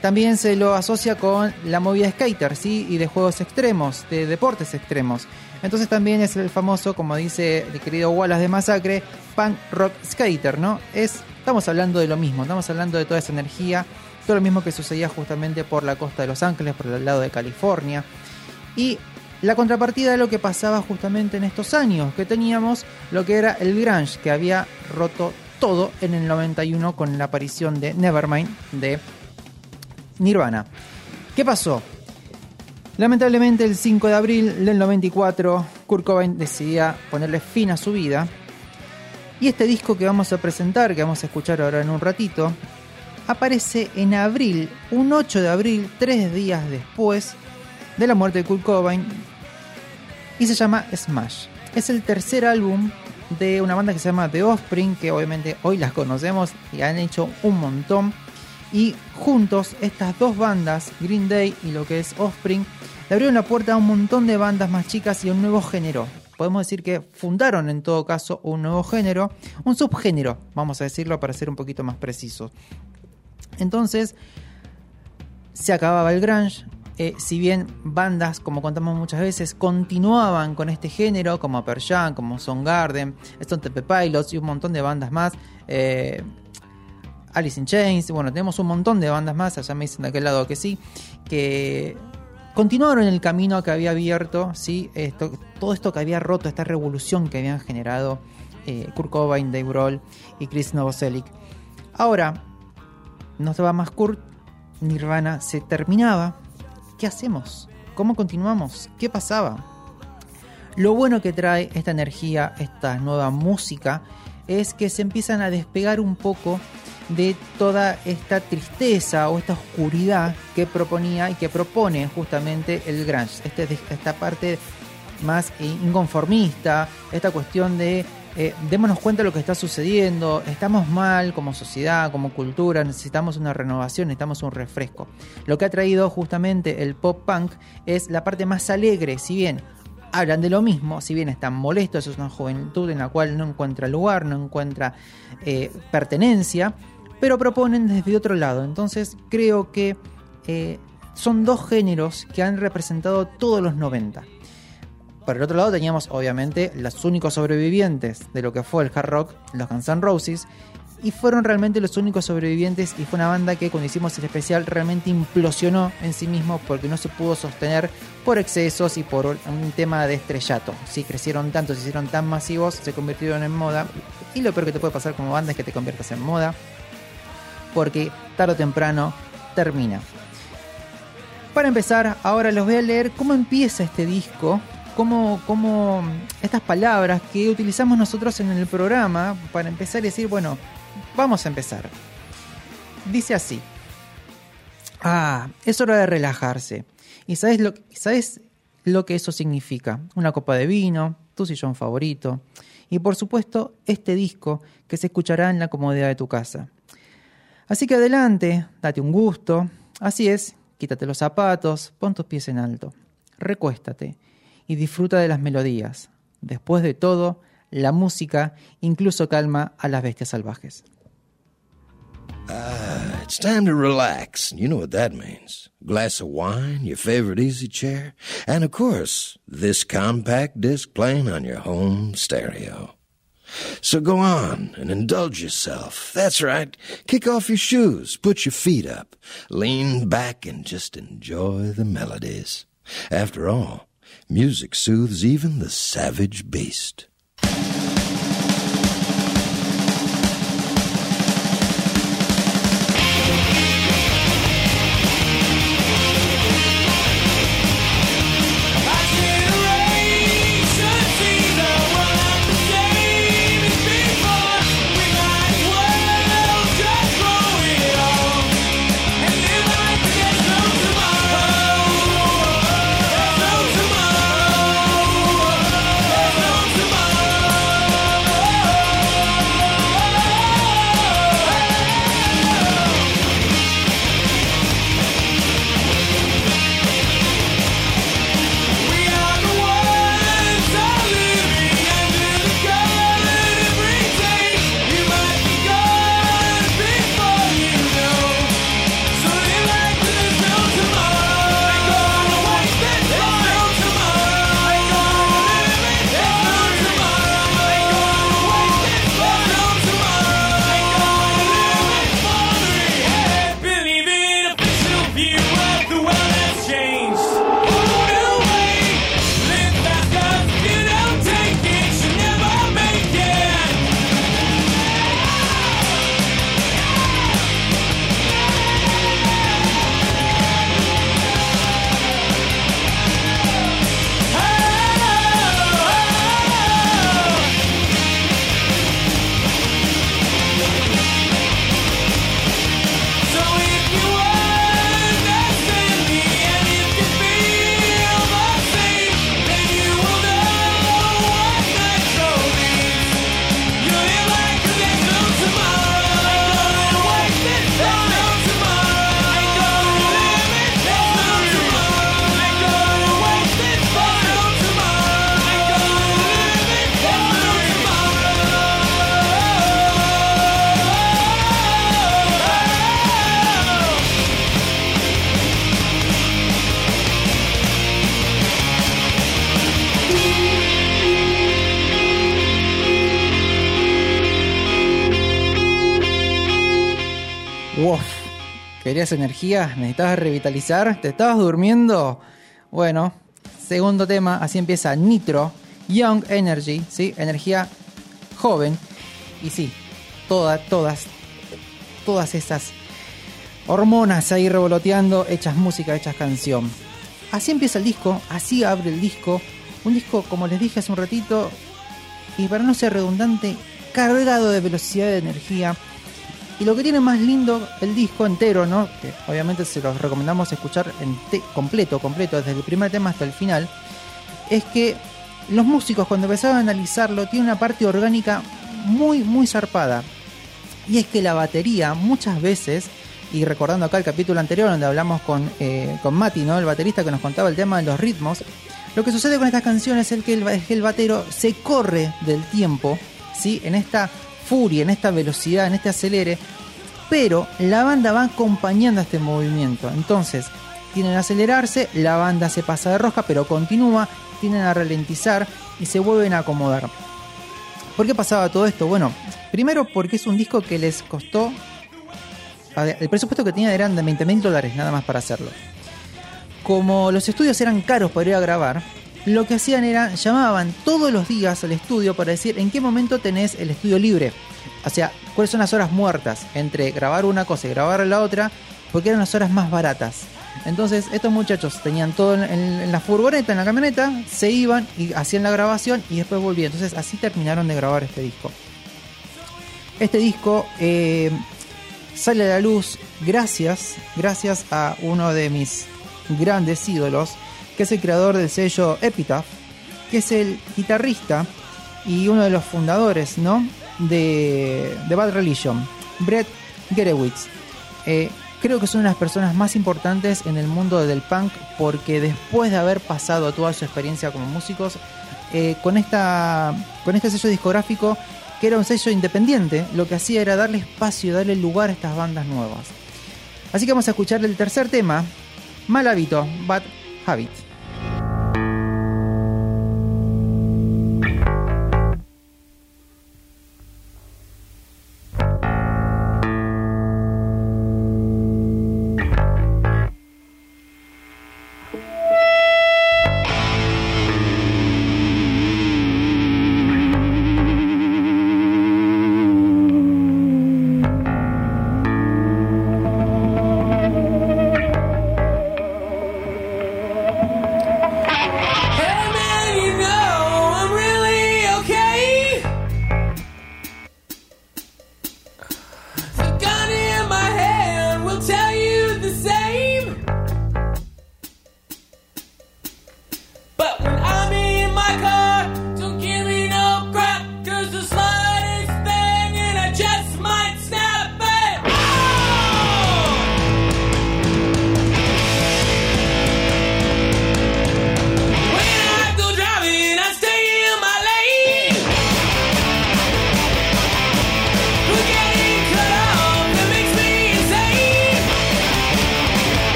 También se lo asocia con la movida skater, ¿sí? Y de juegos extremos, de deportes extremos. Entonces también es el famoso, como dice el querido Wallace de Masacre, punk rock skater, ¿no? Es, estamos hablando de lo mismo, estamos hablando de toda esa energía todo lo mismo que sucedía justamente por la costa de Los Ángeles, por el lado de California. Y la contrapartida de lo que pasaba justamente en estos años, que teníamos lo que era el grunge, que había roto todo en el 91 con la aparición de Nevermind de Nirvana. ¿Qué pasó? Lamentablemente el 5 de abril del 94 Kurt Cobain decidía ponerle fin a su vida y este disco que vamos a presentar, que vamos a escuchar ahora en un ratito, aparece en abril, un 8 de abril, tres días después de la muerte de Kurt Cobain, y se llama Smash. Es el tercer álbum de una banda que se llama The Offspring, que obviamente hoy las conocemos y han hecho un montón. Y juntos, estas dos bandas, Green Day y lo que es Offspring, le abrieron la puerta a un montón de bandas más chicas y un nuevo género. Podemos decir que fundaron en todo caso un nuevo género, un subgénero, vamos a decirlo para ser un poquito más precisos. Entonces, se acababa el grunge. Eh, si bien bandas, como contamos muchas veces, continuaban con este género, como Pearl Jam, como Garden, Stone Temple Pilots y un montón de bandas más, eh, Alice in Chains, bueno, tenemos un montón de bandas más, allá me dicen de aquel lado que sí, que continuaron el camino que había abierto, ¿sí? Todo esto que había roto, esta revolución que habían generado eh, Kurt Cobain, y Chris Novoselic. Ahora, no va más Kurt, Nirvana se terminaba. ¿Qué hacemos? ¿Cómo continuamos? ¿Qué pasaba? Lo bueno que trae esta energía, esta nueva música, es que se empiezan a despegar un poco de toda esta tristeza o esta oscuridad que proponía y que propone justamente el grunge. Este, esta parte más inconformista, esta cuestión de eh, démonos cuenta de lo que está sucediendo, estamos mal como sociedad, como cultura, necesitamos una renovación, necesitamos un refresco. Lo que ha traído justamente el pop punk es la parte más alegre, si bien hablan de lo mismo, si bien están molestos, es una juventud en la cual no encuentra lugar, no encuentra eh, pertenencia, pero proponen desde otro lado. Entonces creo que eh, son dos géneros que han representado todos los 90. Por el otro lado teníamos obviamente los únicos sobrevivientes de lo que fue el hard rock, los Guns N' Roses, y fueron realmente los únicos sobrevivientes y fue una banda que cuando hicimos el especial realmente implosionó en sí mismo porque no se pudo sostener por excesos y por un tema de estrellato. Si crecieron tanto, se hicieron tan masivos, se convirtieron en moda y lo peor que te puede pasar como banda es que te conviertas en moda porque tarde o temprano termina. Para empezar, ahora los voy a leer cómo empieza este disco cómo, estas palabras que utilizamos nosotros en el programa para empezar a decir, bueno, vamos a empezar. dice así. Ah, es hora de relajarse. ¿Y sabes lo, sabes lo que eso significa? Una copa de vino, tu sillón favorito y por supuesto este disco que se escuchará en la comodidad de tu casa. Así que adelante, date un gusto. Así es, quítate los zapatos, pon tus pies en alto, recuéstate y disfruta de las melodías. Después de todo, la música incluso calma a las bestias salvajes. Ah, it's time to relax. You know what that means. Glass of wine, your favorite easy chair, and of course, this compact disc playing on your home stereo. So go on and indulge yourself. That's right. Kick off your shoes, put your feet up, lean back and just enjoy the melodies. After all, music soothes even the savage beast. ¿Querías energía? ¿Necesitabas revitalizar? ¿Te estabas durmiendo? Bueno, segundo tema, así empieza Nitro, Young Energy, ¿sí? Energía joven. Y sí, todas, todas, todas esas hormonas ahí revoloteando, hechas música, hechas canción. Así empieza el disco, así abre el disco. Un disco, como les dije hace un ratito, y para no ser redundante, cargado de velocidad de energía y lo que tiene más lindo el disco entero, ¿no? Que obviamente se los recomendamos escuchar completo, completo, desde el primer tema hasta el final, es que los músicos cuando empezaron a analizarlo tienen una parte orgánica muy, muy zarpada. Y es que la batería muchas veces, y recordando acá el capítulo anterior donde hablamos con, eh, con Mati, ¿no? el baterista que nos contaba el tema de los ritmos, lo que sucede con estas canciones es que el, el batero se corre del tiempo, ¿sí? En esta furia, en esta velocidad, en este acelere, pero la banda va acompañando a este movimiento. Entonces, tienen a acelerarse, la banda se pasa de roja, pero continúa, tienen a ralentizar y se vuelven a acomodar. ¿Por qué pasaba todo esto? Bueno, primero porque es un disco que les costó. El presupuesto que tenía eran de 20 mil dólares nada más para hacerlo. Como los estudios eran caros para ir a grabar, lo que hacían era llamaban todos los días al estudio para decir en qué momento tenés el estudio libre. O sea, cuáles son las horas muertas entre grabar una cosa y grabar la otra, porque eran las horas más baratas. Entonces, estos muchachos tenían todo en, la furgoneta, en la camioneta, se iban y hacían la grabación y después volvían. Entonces, así terminaron de grabar este disco. Este disco eh, sale a la luz gracias, gracias a uno de mis grandes ídolos, que es el creador del sello Epitaph, que es el guitarrista y uno de los fundadores, ¿no? De, Bad Religion, Brett Gerewitz. Eh, creo que son las personas más importantes en el mundo del punk porque después de haber pasado toda su experiencia como músicos, eh, con, esta, con este sello discográfico, que era un sello independiente, lo que hacía era darle espacio, darle lugar a estas bandas nuevas. Así que vamos a escuchar el tercer tema, Mal Hábito, Bad Habit.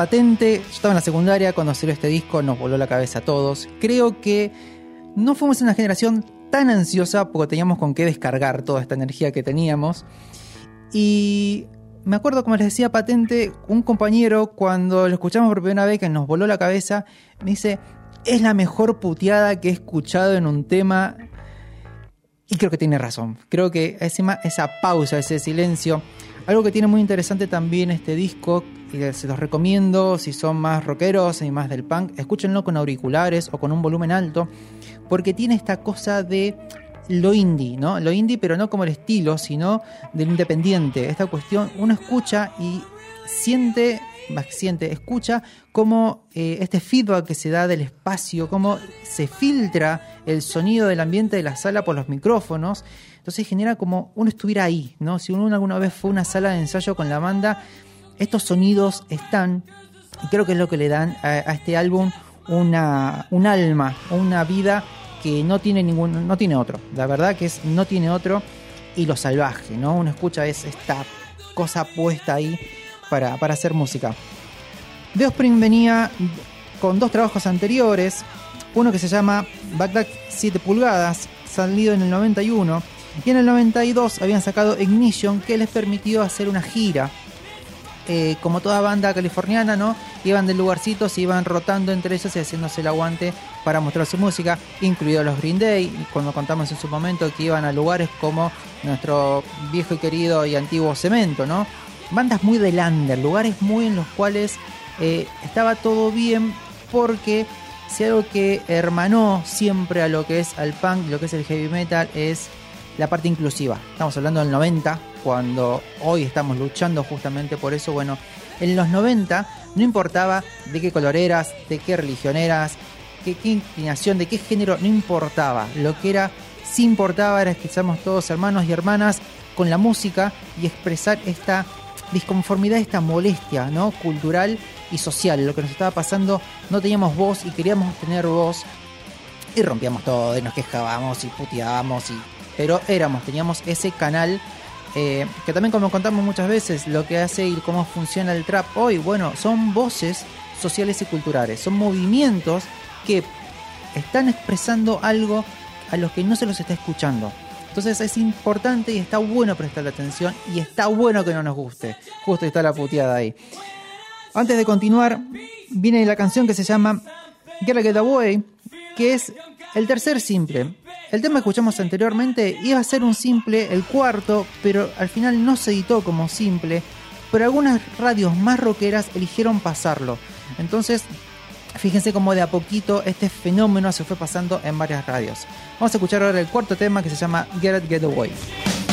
Patente, yo estaba en la secundaria cuando salió este disco, nos voló la cabeza a todos. Creo que no fuimos una generación tan ansiosa porque teníamos con qué descargar toda esta energía que teníamos. Y me acuerdo, como les decía patente, un compañero cuando lo escuchamos por primera vez que nos voló la cabeza, me dice, es la mejor puteada que he escuchado en un tema. Y creo que tiene razón. Creo que encima esa pausa, ese silencio, algo que tiene muy interesante también este disco, y se los recomiendo si son más rockeros y más del punk, escúchenlo con auriculares o con un volumen alto, porque tiene esta cosa de lo indie, ¿no? Lo indie, pero no como el estilo, sino del independiente. Esta cuestión, uno escucha y siente, más que siente, escucha cómo eh, este feedback que se da del espacio, cómo se filtra el sonido del ambiente de la sala por los micrófonos. Entonces genera como uno estuviera ahí, ¿no? Si uno alguna vez fue a una sala de ensayo con la banda, estos sonidos están y creo que es lo que le dan a, este álbum una, un alma, una vida que no tiene ningún, no tiene otro. La verdad que es, no tiene otro y lo salvaje, ¿no? Uno escucha es esta cosa puesta ahí para, para hacer música. The venía con dos trabajos anteriores, uno que se llama Bagdad 7 pulgadas, salido en el 91, y en el 92 habían sacado Ignition, que les permitió hacer una gira. Eh, como toda banda californiana, ¿no? Iban de lugarcitos, se iban rotando entre ellos y haciéndose el aguante para mostrar su música, incluidos los Green Day, cuando contamos en su momento que iban a lugares como nuestro viejo y querido y antiguo Cemento, ¿no? Bandas muy de lander, lugares muy en los cuales eh, estaba todo bien porque si algo que hermanó siempre a lo que es al punk lo que es el heavy metal es la parte inclusiva. Estamos hablando del 90, cuando hoy estamos luchando justamente por eso. Bueno, en los 90 no importaba de qué color eras, de qué religión eras, qué, qué inclinación, de qué género, no importaba. Lo que era, sí importaba era que seamos todos hermanos y hermanas con la música y expresar esta disconformidad, esta molestia ¿no? cultural y social. Lo que nos estaba pasando, no teníamos voz y queríamos tener voz y rompíamos todo y nos quejábamos y puteábamos y pero éramos teníamos ese canal eh, que también como contamos muchas veces lo que hace y cómo funciona el trap hoy bueno son voces sociales y culturales son movimientos que están expresando algo a los que no se los está escuchando. Entonces es importante y está bueno prestarle atención y está bueno que no nos guste. Justo está la puteada ahí. Antes de continuar viene la canción que se llama Get Get Away que es el tercer simple. El tema que escuchamos anteriormente iba a ser un simple, el cuarto, pero al final no se editó como simple, pero algunas radios más rockeras eligieron pasarlo. Entonces, fíjense cómo de a poquito este fenómeno se fue pasando en varias radios. Vamos a escuchar ahora el cuarto tema que se llama Get It Get Away. Away.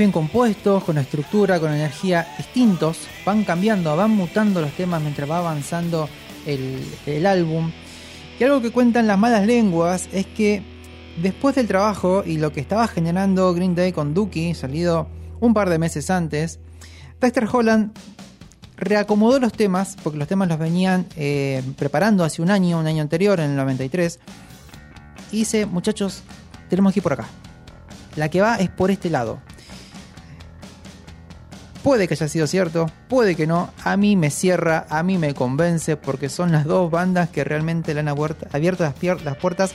Bien compuestos, con estructura, con energía distintos, van cambiando, van mutando los temas mientras va avanzando el, álbum. Y algo que cuentan las malas lenguas es que después del trabajo y lo que estaba generando Green Day con Dookie, salido un par de meses antes, Dexter Holland reacomodó los temas, porque los temas los venían eh, preparando hace un año, un año anterior, en el 93, y dice, muchachos, tenemos que ir por acá. La que va es por este lado. Puede que haya sido cierto, puede que no. A mí me cierra, a mí me convence, porque son las dos bandas que realmente le han abierto las, las puertas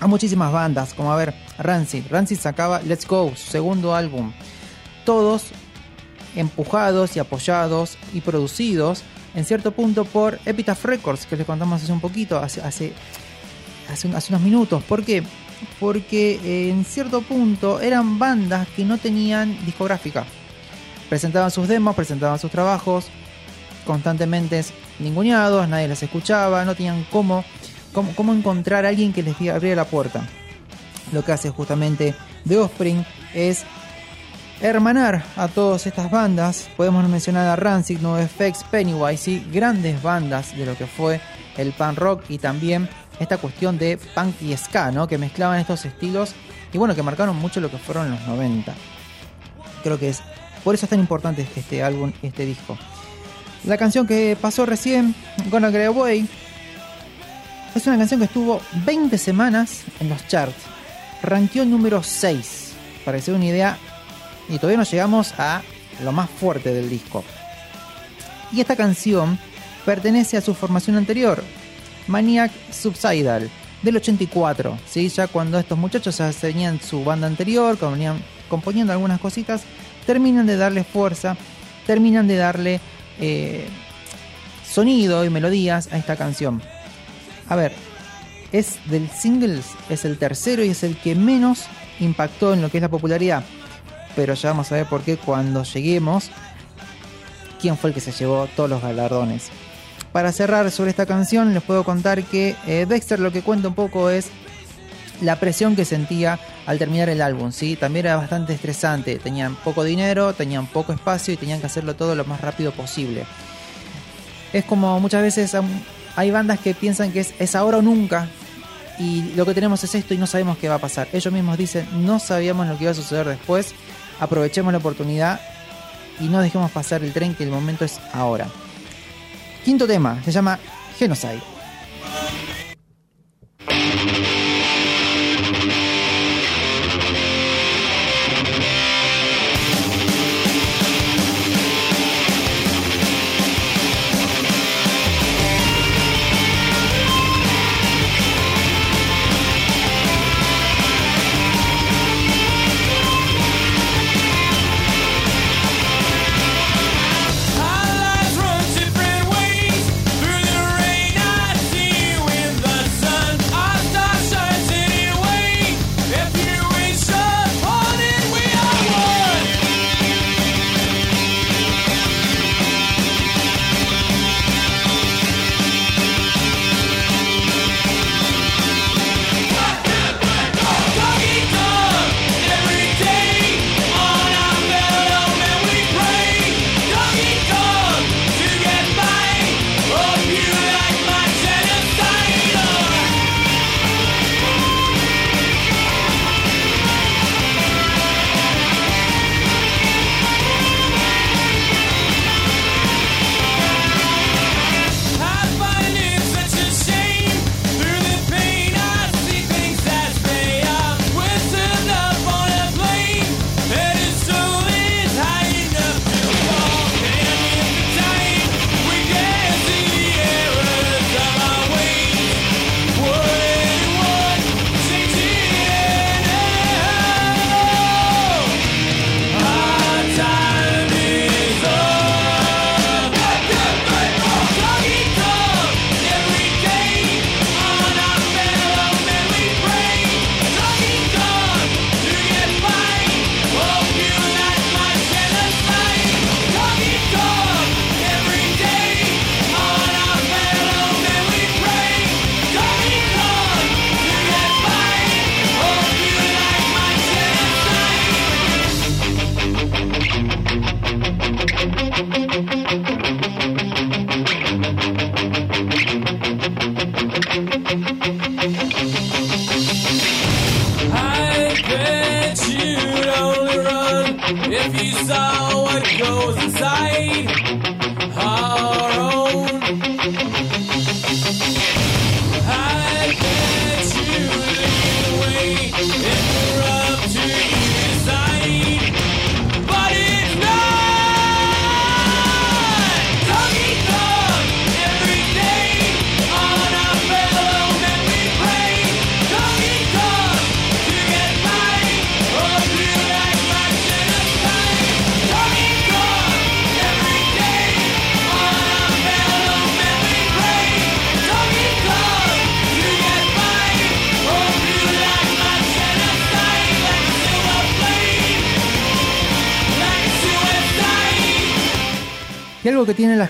a muchísimas bandas. Como a ver, Rancid. Rancid sacaba Let's Go, su segundo álbum. Todos empujados y apoyados y producidos en cierto punto por Epitaph Records, que les contamos hace un poquito, hace, hace, hace unos minutos. ¿Por qué? Porque eh, en cierto punto eran bandas que no tenían discográfica. Presentaban sus demos, presentaban sus trabajos, constantemente ninguneados, nadie les escuchaba, no tenían cómo, cómo, cómo encontrar a alguien que les abriera la puerta. Lo que hace justamente The Offspring es hermanar a todas estas bandas. Podemos mencionar a Rancid, NoFX, Pennywise, ¿sí? grandes bandas de lo que fue el punk rock y también esta cuestión de punk y ska, ¿no? que mezclaban estos estilos y bueno, que marcaron mucho lo que fueron los 90. Creo que es por eso es tan importante este álbum, este disco. La canción que pasó recién, Gonna Get Away, es una canción que estuvo 20 semanas en los charts. Ranqueó número 6. Para que se una idea, y todavía no llegamos a lo más fuerte del disco. Y esta canción pertenece a su formación anterior, Maniac Subsidal, del 84. ¿sí? Ya cuando estos muchachos ya tenían su banda anterior, venían componiendo algunas cositas, terminan de darle fuerza, terminan de darle eh, sonido y melodías a esta canción. A ver, es del singles, es el tercero y es el que menos impactó en lo que es la popularidad. Pero ya vamos a ver por qué cuando lleguemos, quién fue el que se llevó todos los galardones. Para cerrar sobre esta canción, les puedo contar que eh, Dexter lo que cuenta un poco es la presión que sentía al terminar el álbum, ¿sí? También era bastante estresante, tenían poco dinero, tenían poco espacio y tenían que hacerlo todo lo más rápido posible. Es como muchas veces hay bandas que piensan que es, es ahora o nunca y lo que tenemos es esto y no sabemos qué va a pasar. Ellos mismos dicen, no sabíamos lo que iba a suceder después, aprovechemos la oportunidad y no dejemos pasar el tren que el momento es ahora. Quinto tema, se llama Genocide.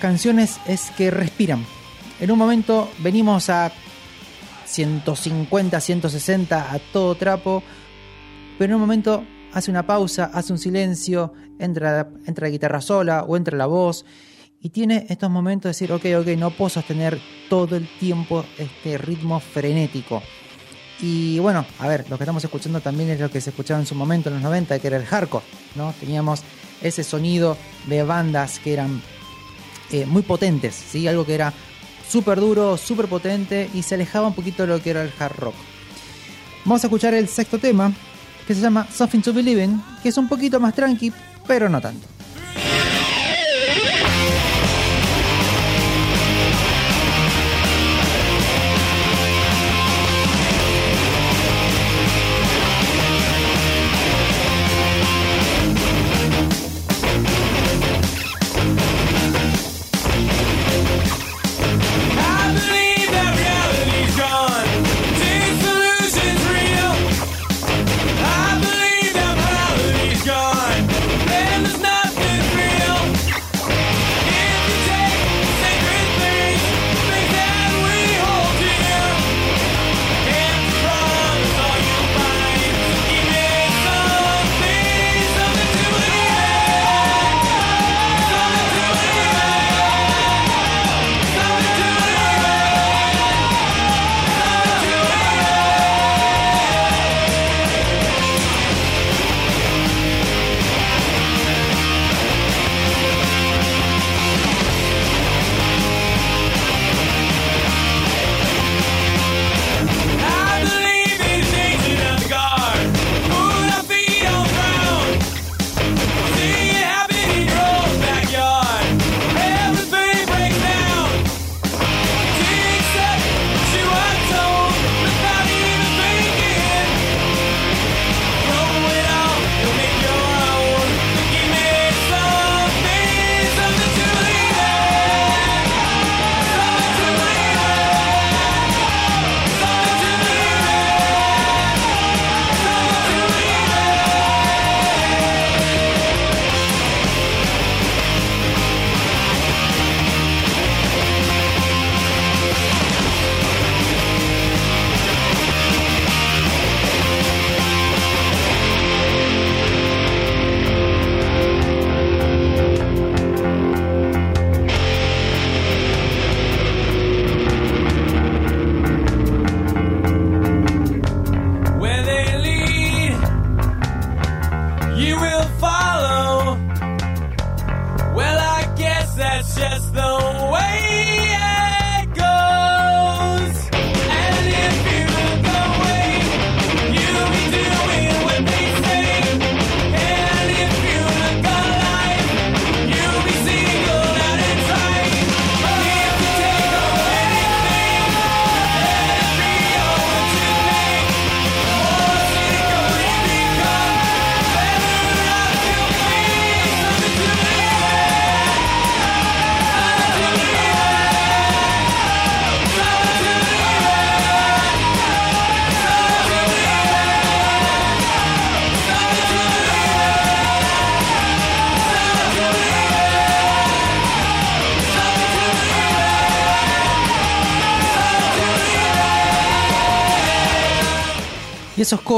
Canciones es que respiran. En un momento venimos a 150, 160 a todo trapo, pero en un momento hace una pausa, hace un silencio, entra, entra la guitarra sola o entra la voz y tiene estos momentos de decir, ok, ok, no puedo sostener todo el tiempo este ritmo frenético. Y bueno, a ver, lo que estamos escuchando también es lo que se escuchaba en su momento en los 90, que era el hardcore, ¿no? Teníamos ese sonido de bandas que eran eh, muy potentes, ¿sí? Algo que era súper duro, súper potente y se alejaba un poquito de lo que era el hard rock. Vamos a escuchar el sexto tema, que se llama Something to Believe in, que es un poquito más tranqui, pero no tanto.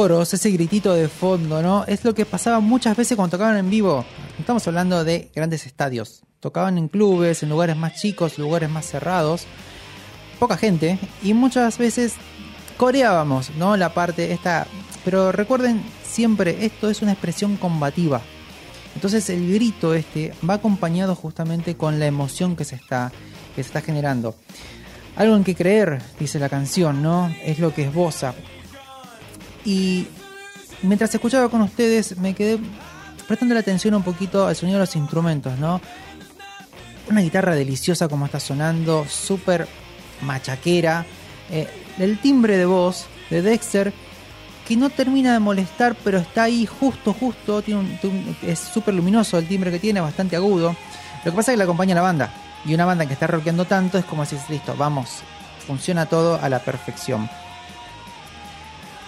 Ese gritito de fondo, ¿no? Es lo que pasaba muchas veces cuando tocaban en vivo. Estamos hablando de grandes estadios. Tocaban en clubes, en lugares más chicos, lugares más cerrados. Poca gente. Y muchas veces coreábamos, ¿no? La parte esta. Pero recuerden siempre, esto es una expresión combativa. Entonces el grito este va acompañado justamente con la emoción que se está, que se está generando. Algo en que creer, dice la canción, ¿no? Es lo que esboza. Y mientras escuchaba con ustedes me quedé prestando la atención un poquito al sonido de los instrumentos, ¿no? Una guitarra deliciosa como está sonando, súper machaquera. Eh, el timbre de voz de Dexter que no termina de molestar, pero está ahí justo, justo. Es súper luminoso el timbre que tiene, bastante agudo. Lo que pasa es que le acompaña la banda. Y una banda que está rockeando tanto es como decir, listo, vamos, funciona todo a la perfección.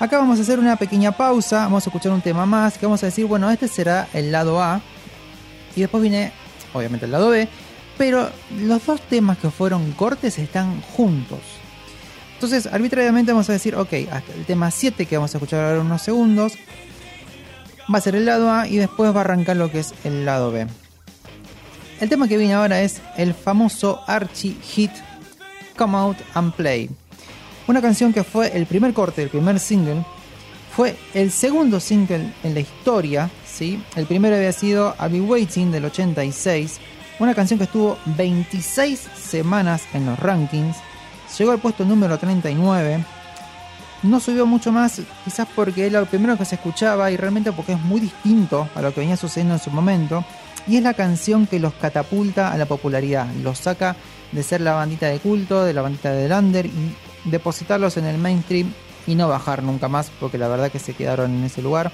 Acá vamos a hacer una pequeña pausa, vamos a escuchar un tema más, que vamos a decir, bueno, este será el lado A. Y después viene, obviamente, el lado B. pero los dos temas que fueron cortes están juntos. Entonces, arbitrariamente vamos a decir, ok, hasta el tema 7 que vamos a escuchar ahora en unos segundos, va a ser el lado A y después va a arrancar lo que es el lado B. El tema que viene ahora es el famoso Archie hit Come Out and Play. Una canción que fue el primer corte, el primer single. Fue el segundo single en la historia. ¿sí? El primero había sido I'll Be Waiting del 86. Una canción que estuvo 26 semanas en los rankings. Llegó al puesto número 39. No subió mucho más, quizás porque era lo primero que se escuchaba y realmente porque es muy distinto a lo que venía sucediendo en su momento. Y es la canción que los catapulta a la popularidad, los saca de ser la bandita de culto, de la bandita de Lander y depositarlos en el mainstream y no bajar nunca más porque la verdad que se quedaron en ese lugar.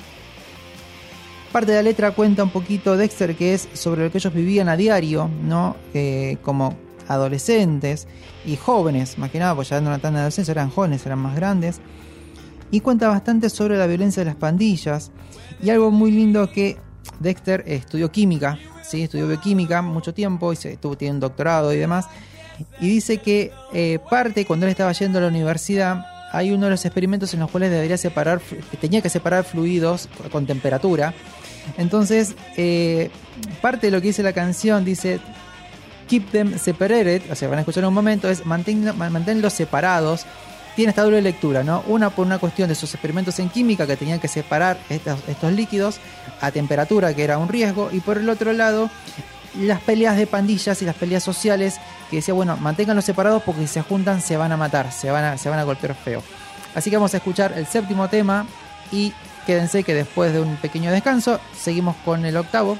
Parte de la letra cuenta un poquito Dexter que es sobre lo que ellos vivían a diario, ¿no? Eh, como adolescentes y jóvenes, más que nada, pues ya en una tanda de adolescencia eran jóvenes, eran más grandes. Y cuenta bastante sobre la violencia de las pandillas. Y algo muy lindo que Dexter estudió química, ¿sí? estudió bioquímica mucho tiempo y se, tiene un doctorado y demás. Y dice que eh, parte cuando él estaba yendo a la universidad, hay uno de los experimentos en los cuales debería separar, tenía que separar fluidos con temperatura. Entonces, eh, parte de lo que dice la canción dice, keep them separated, o sea, van a escuchar en un momento, es mantén- manténlos separados. Tiene esta doble lectura, ¿no? Una por una cuestión de sus experimentos en química que tenían que separar estos líquidos a temperatura, que era un riesgo, y por el otro lado, las peleas de pandillas y las peleas sociales que decía, bueno, manténganlos separados porque si se juntan se van a matar, se van a, se van a golpear feo. Así que vamos a escuchar el séptimo tema y quédense que después de un pequeño descanso seguimos con el octavo.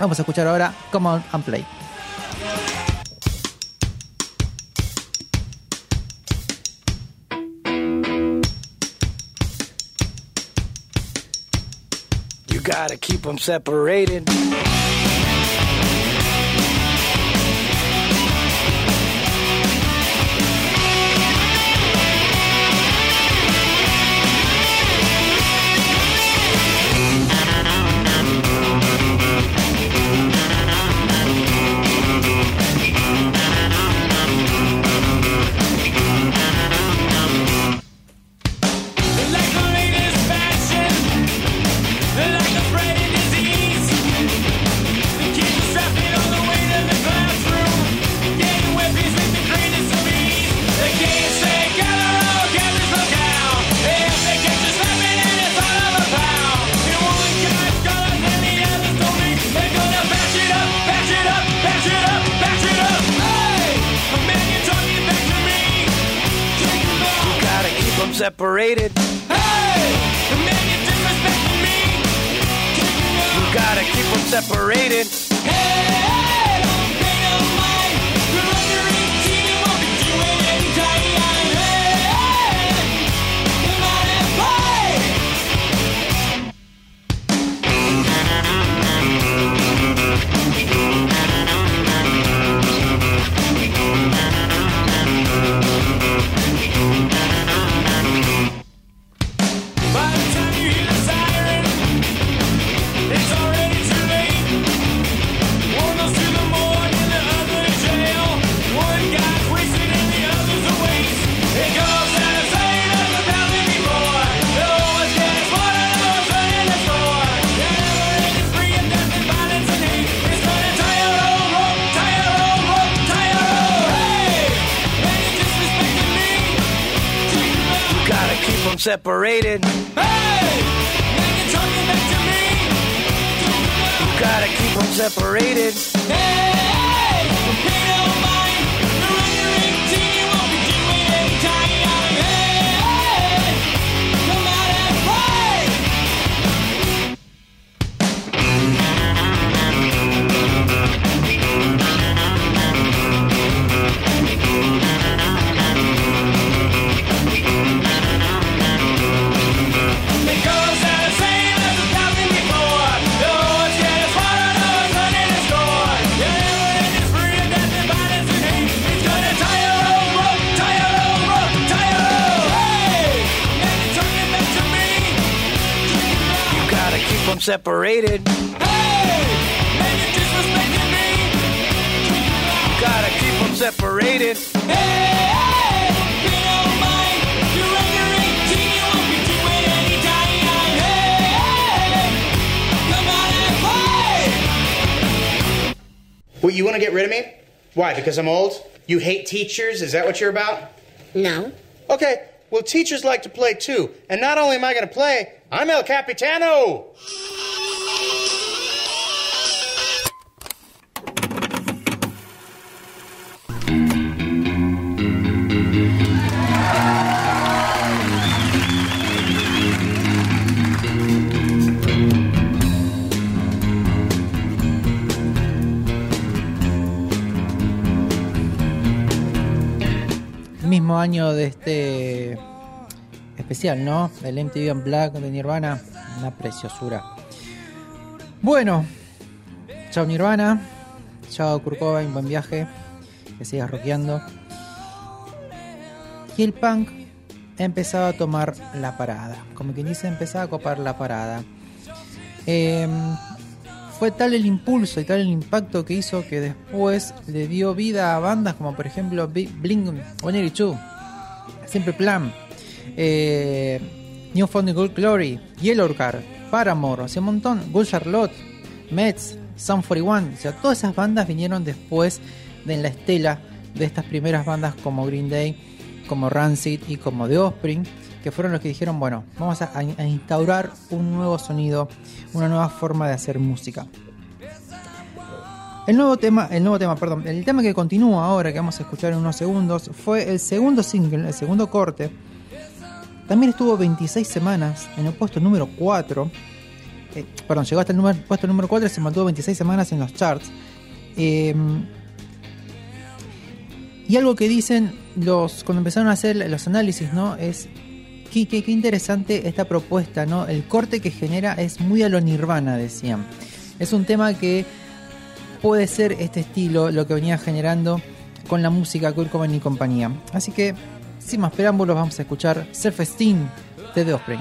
Vamos a escuchar ahora Come On and Play. You gotta keep them separated. Mind, you're under 18, you won't be doing any dying. Hey, hey, come on and play. What, you want to get rid of me? Why, because I'm old? You hate teachers? Is that what you're about? No. Okay, well, teachers like to play too. And not only am I going to play, I'm El Capitano! Mismo año de este especial, ¿no? El MTV Unplugged de Nirvana. Una preciosura. Bueno, chao Nirvana. Chao Kurt Cobain, buen viaje. Que sigas rockeando. Y el punk empezaba a tomar la parada. Como quien dice, empezaba a copar la parada. Em, fue tal el impulso y tal el impacto que hizo que después le dio vida a bandas como por ejemplo Blink 182, Simple Plan, eh, New Found Gold Glory, Yellowcard, Paramore, o sea, un montón, Good Charlotte, Mets, Sun 41, o sea, todas esas bandas vinieron después de en la estela de estas primeras bandas como Green Day, como Rancid y como The Offspring, que fueron los que dijeron, bueno, vamos a, a instaurar un nuevo sonido, una nueva forma de hacer música. El nuevo tema, el nuevo tema, perdón, el tema que continúa ahora, que vamos a escuchar en unos segundos, fue el segundo single, el segundo corte. También estuvo 26 semanas en el puesto número 4. Eh, perdón, llegó hasta el número- puesto número 4 y se mantuvo 26 semanas en los charts. Eh, y algo que dicen los cuando empezaron a hacer los análisis, ¿no? Es qué, interesante esta propuesta, ¿no? El corte que genera es muy a lo Nirvana, decían. Es un tema que puede ser este estilo lo que venía generando con la música Kurt y compañía. Así que, sin más preámbulos, vamos a escuchar Self Esteem de The Offspring.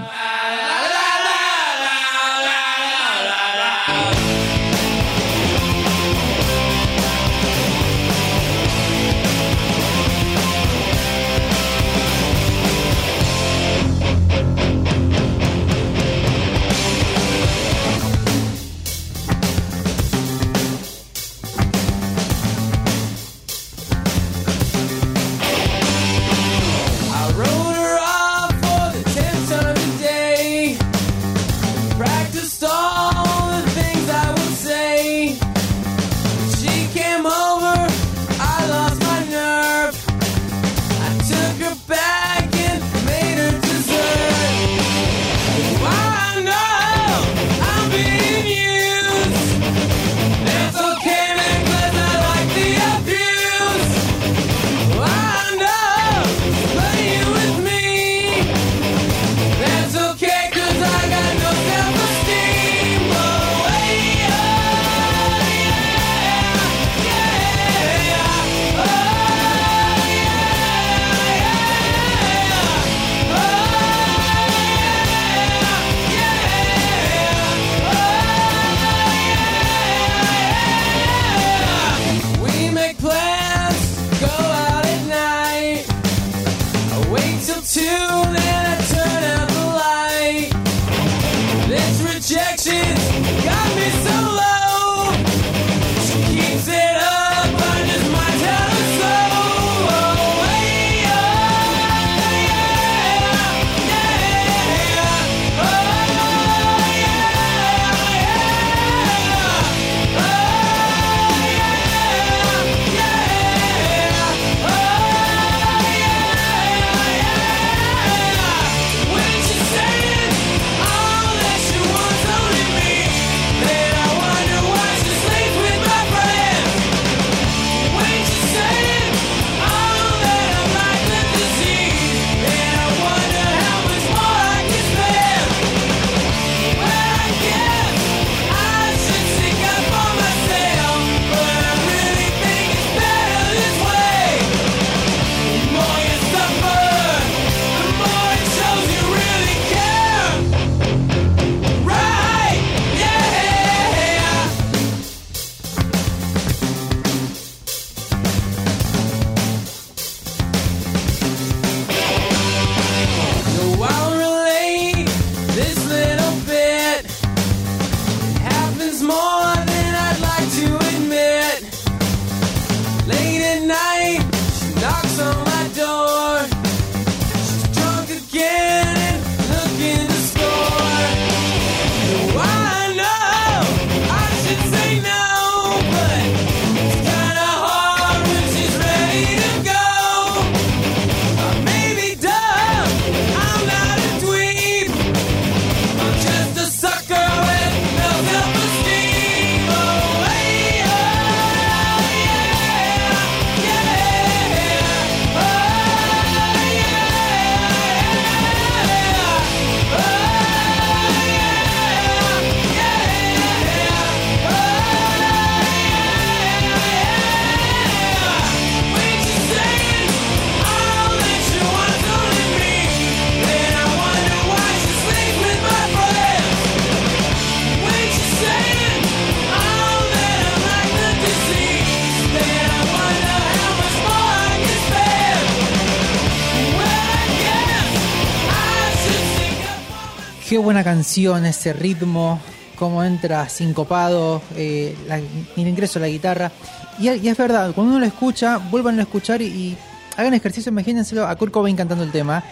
Canción, ese ritmo, cómo entra sincopado, eh, la- el ingreso de la guitarra. Y, es verdad, cuando uno lo escucha, vuelvan a escuchar y, y hagan ejercicio, imagínenselo a Kurt Cobain cantando el tema.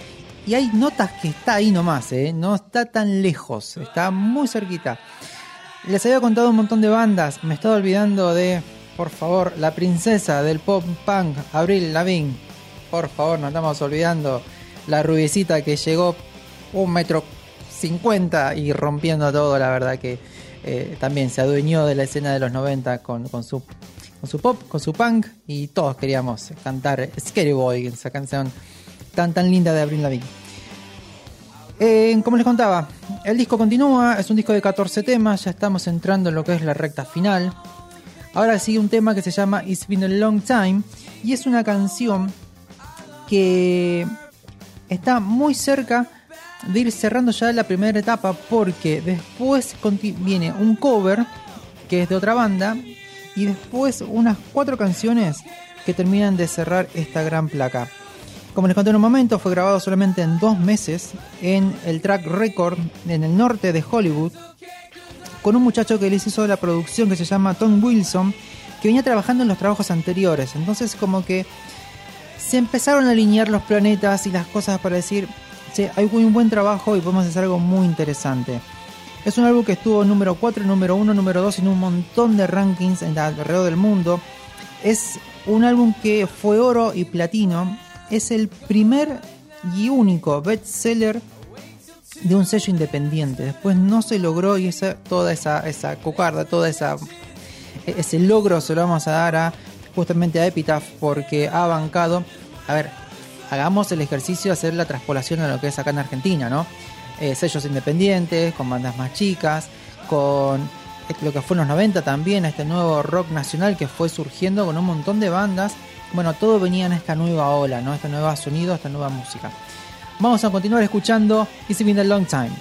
Y hay notas que está ahí nomás, ¿eh? no está tan lejos, está muy cerquita. Les había contado un montón de bandas, me estaba olvidando de, por favor, la princesa del pop punk, Abril Lavigne. Por favor, nos estamos olvidando la rubiecita que llegó un metro cincuenta y rompiendo todo, la verdad que eh, también se adueñó de la escena de los 90 con, con su, con su pop, con su punk y todos queríamos cantar Scary Boy, esa canción tan tan linda de Abril Lavigne. Eh, como les contaba, el disco continúa, es un disco de 14 temas, ya estamos entrando en lo que es la recta final. Ahora sigue un tema que se llama It's Been a Long Time y es una canción que está muy cerca de ir cerrando ya la primera etapa porque después viene un cover que es de otra banda y después unas cuatro canciones que terminan de cerrar esta gran placa. Como les conté en un momento, fue grabado solamente en dos meses en el Track Record en el norte de Hollywood con un muchacho que les hizo la producción que se llama Tom Wilson, que venía trabajando en los trabajos anteriores. Entonces como que se empezaron a alinear los planetas y las cosas para decir, hay un buen trabajo y podemos hacer algo muy interesante. Es un álbum que estuvo número 4, número 1, número 2 en un montón de rankings alrededor del mundo. Es un álbum que fue oro y platino. Es el primer y único bestseller de un sello independiente. Después no se logró y esa, toda esa, esa cocarda, toda esa ese logro se lo vamos a dar a justamente a Epitaph porque ha bancado. A ver, hagamos el ejercicio de hacer la traspolación a lo que es acá en Argentina, ¿no? Eh, sellos independientes, con bandas más chicas, con lo que fue en los 90 también, este nuevo rock nacional que fue surgiendo con un montón de bandas. Bueno, todo venía en esta nueva ola, ¿no? Este nuevo sonido, esta nueva música. Vamos a continuar escuchando It's Been a Long Time.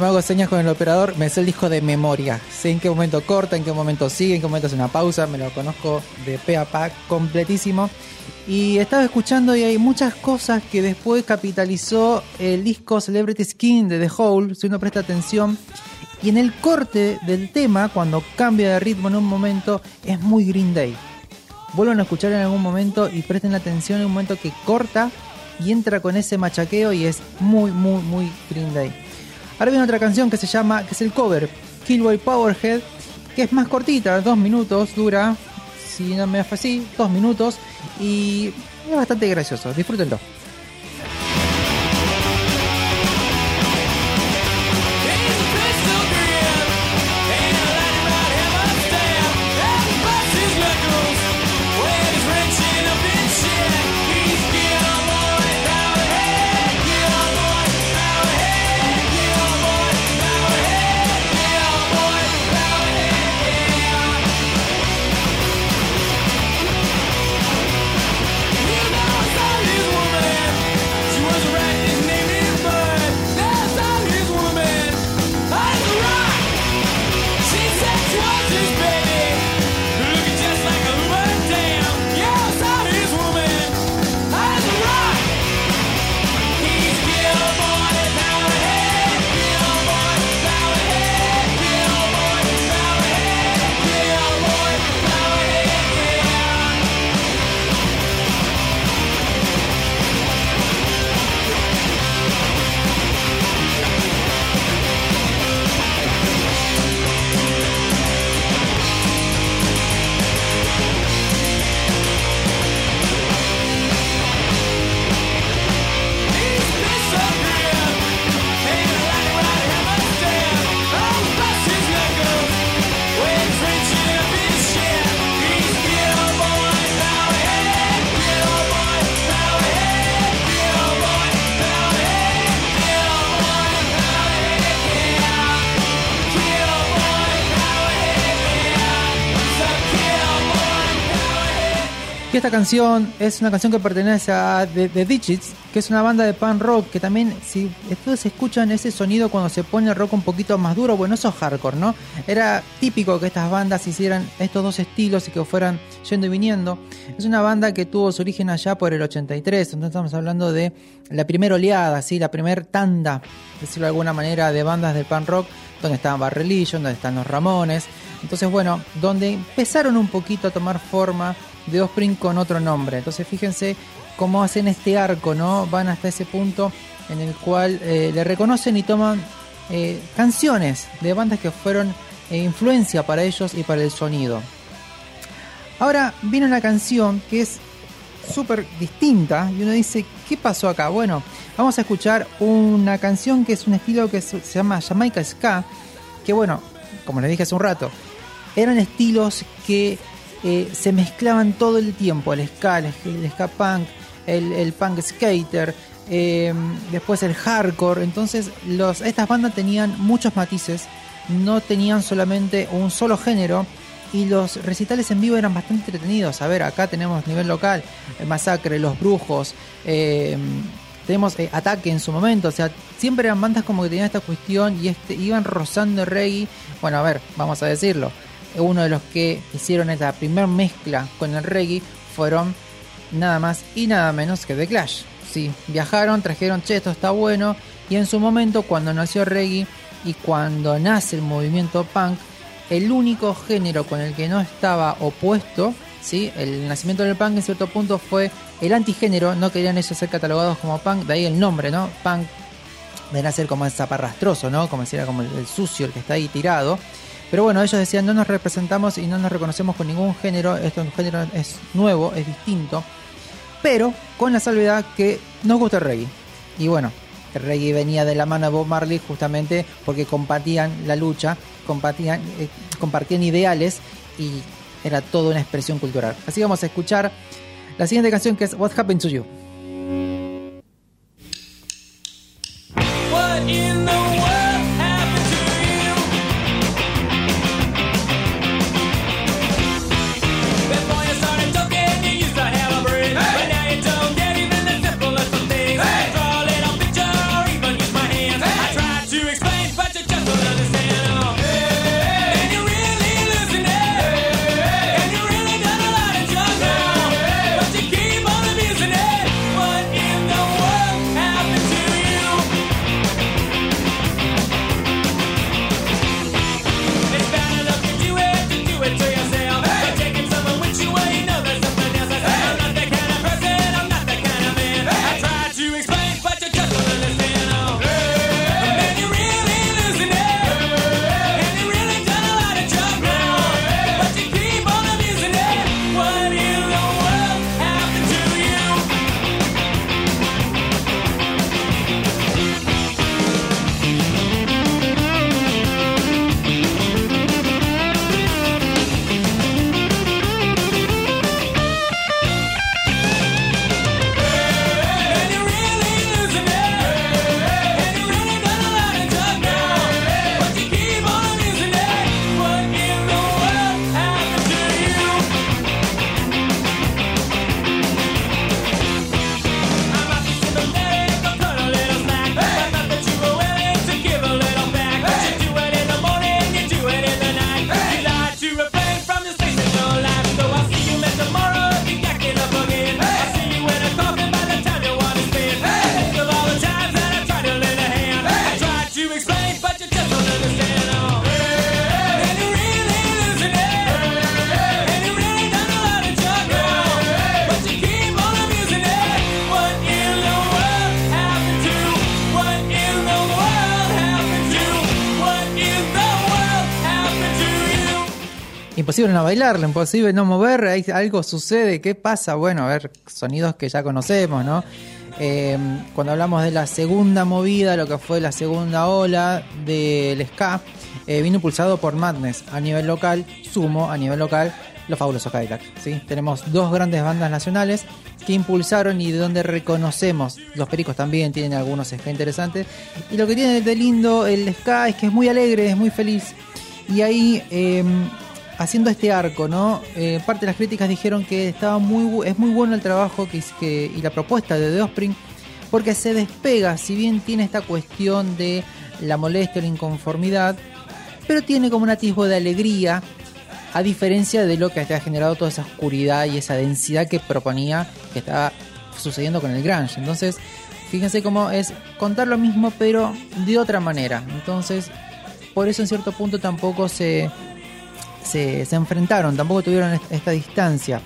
Me hago señas con el operador. Me sé el disco de memoria. Sé en qué momento corta, en qué momento sigue, en qué momento hace una pausa. Me lo conozco de pe a pa completísimo. Y estaba escuchando y hay muchas cosas que después capitalizó el disco Celebrity Skin de The Hole. Si uno presta atención, Y en el corte del tema, cuando cambia de ritmo en un momento, es muy Green Day. Vuelvan a escuchar en algún momento y presten atención en un momento que corta y entra con ese machaqueo y es muy, muy, muy Green Day. Ahora viene otra canción que se llama, que es el cover, Killboy Powerhead, que es más cortita, dos minutos, dura, si no me fue así, dos minutos y es bastante gracioso, disfrútenlo. Esta canción es una canción que pertenece a The, The Digits, que es una banda de punk rock que también, si ustedes escuchan ese sonido cuando se pone el rock un poquito más duro, bueno, eso es hardcore, ¿no? Era típico que estas bandas hicieran estos dos estilos y que fueran yendo y viniendo. Es una banda que tuvo su origen allá por el 83, entonces estamos hablando de la primera oleada, ¿sí? La primera tanda, decirlo de alguna manera, de bandas de punk rock, donde estaban Bad Religion, donde están los Ramones. Entonces, bueno, donde empezaron un poquito a tomar forma de Offspring con otro nombre. Entonces fíjense cómo hacen este arco, ¿no? Van hasta ese punto en el cual eh, le reconocen y toman eh, canciones de bandas que fueron eh, influencia para ellos y para el sonido. Ahora viene una canción que es súper distinta y uno dice, ¿qué pasó acá? Bueno, vamos a escuchar una canción que es un estilo que se llama Jamaica Ska, que bueno, como les dije hace un rato, eran estilos que eh, se mezclaban todo el tiempo, el ska, el, ska punk, el, el punk skater, eh, después el hardcore, entonces los, estas bandas tenían muchos matices, no tenían solamente un solo género y los recitales en vivo eran bastante entretenidos. A ver, acá tenemos nivel local, Masacre, Los Brujos, eh, tenemos Ataque en su momento, o sea, siempre eran bandas como que tenían esta cuestión y este, iban rozando el reggae. Bueno, a ver, vamos a decirlo, uno de los que hicieron esta primer mezcla con el reggae fueron nada más y nada menos que The Clash. Sí, viajaron, trajeron, che, esto está bueno, y en su momento, cuando nació reggae y cuando nace el movimiento punk, el único género con el que no estaba opuesto, ¿sí? el nacimiento del punk en cierto punto fue el antigénero, no querían ellos ser catalogados como punk, de ahí el nombre, ¿no? Punk de nacer como el zaparrastroso, ¿no? Como si era como el, el sucio, el que está ahí tirado. Pero bueno, ellos decían, no nos representamos y no nos reconocemos con ningún género, esto un género es nuevo, es distinto, pero con la salvedad que nos gusta el reggae. Y bueno, el reggae venía de la mano de Bob Marley justamente porque compartían la lucha, compartían, eh, compartían ideales y era toda una expresión cultural. Así vamos a escuchar la siguiente canción que es What Happened to You. Imposible no bailarlo, imposible no mover, hay- algo sucede, ¿qué pasa? Bueno, a ver, sonidos que ya conocemos, ¿no? Eh, cuando hablamos de la segunda movida, lo que fue la segunda ola del ska, eh, vino impulsado por Madness a nivel local, Sumo a nivel local, los fabulosos Cadillac. ¿sí? Tenemos dos grandes bandas nacionales que impulsaron y de donde reconocemos, los pericos también tienen algunos ska interesantes, y lo que tiene de lindo el ska es que es muy alegre, es muy feliz, y ahí eh, haciendo este arco, ¿no? Eh, parte de las críticas dijeron que estaba muy es muy bueno el trabajo que, que- y la propuesta de The Offspring porque se despega, si bien tiene esta cuestión de la molestia, la inconformidad, pero tiene como un atisbo de alegría, a diferencia de lo que ha generado toda esa oscuridad y esa densidad que proponía que estaba sucediendo con el grunge. Entonces, fíjense cómo es contar lo mismo pero de otra manera. Entonces, por eso en cierto punto tampoco se, se, enfrentaron, tampoco tuvieron est- esta distancia.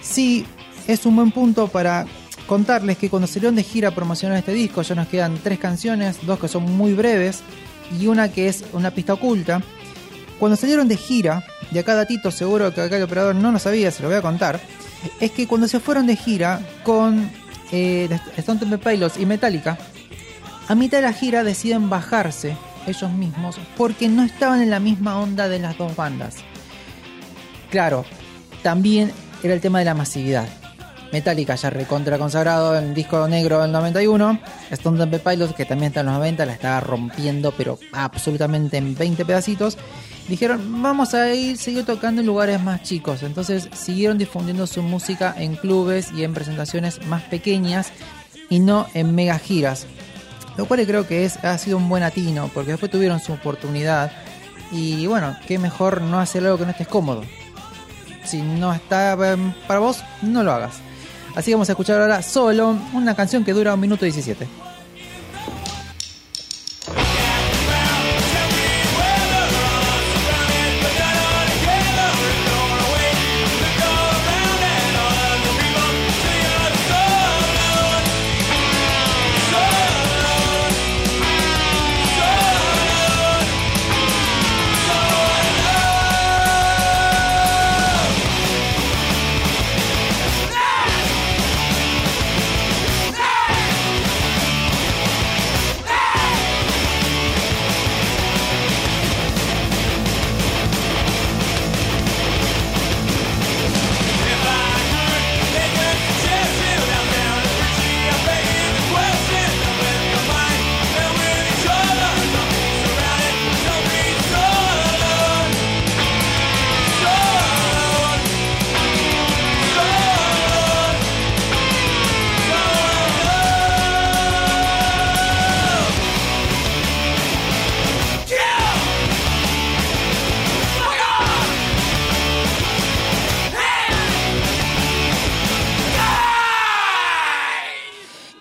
Sí, es un buen punto para contarles que cuando salieron de gira promocionar este disco ya nos quedan tres canciones, dos que son muy breves y una que es una pista oculta. Cuando salieron de gira, y acá datito seguro que acá el operador no lo sabía, se lo voy a contar, es que cuando se fueron de gira con eh, Stone Temple Pilots y Metallica, a mitad de la gira deciden bajarse ellos mismos porque no estaban en la misma onda de las dos bandas. Claro, también era el tema de la masividad. Metallica ya recontra consagrado en el disco negro del 91. Stone Temple Pilots, que también está en los 90, la estaba rompiendo, pero absolutamente en 20 pedacitos. Dijeron, vamos a ir, seguir tocando en lugares más chicos. Entonces siguieron difundiendo su música en clubes y en presentaciones más pequeñas y no en mega giras. Lo cual creo que es, ha sido un buen atino, porque después tuvieron su oportunidad. Y bueno, qué mejor no hacer algo que no estés cómodo. Si no está em, para vos, no lo hagas. Así que vamos a escuchar ahora solo una canción que dura un minuto 17.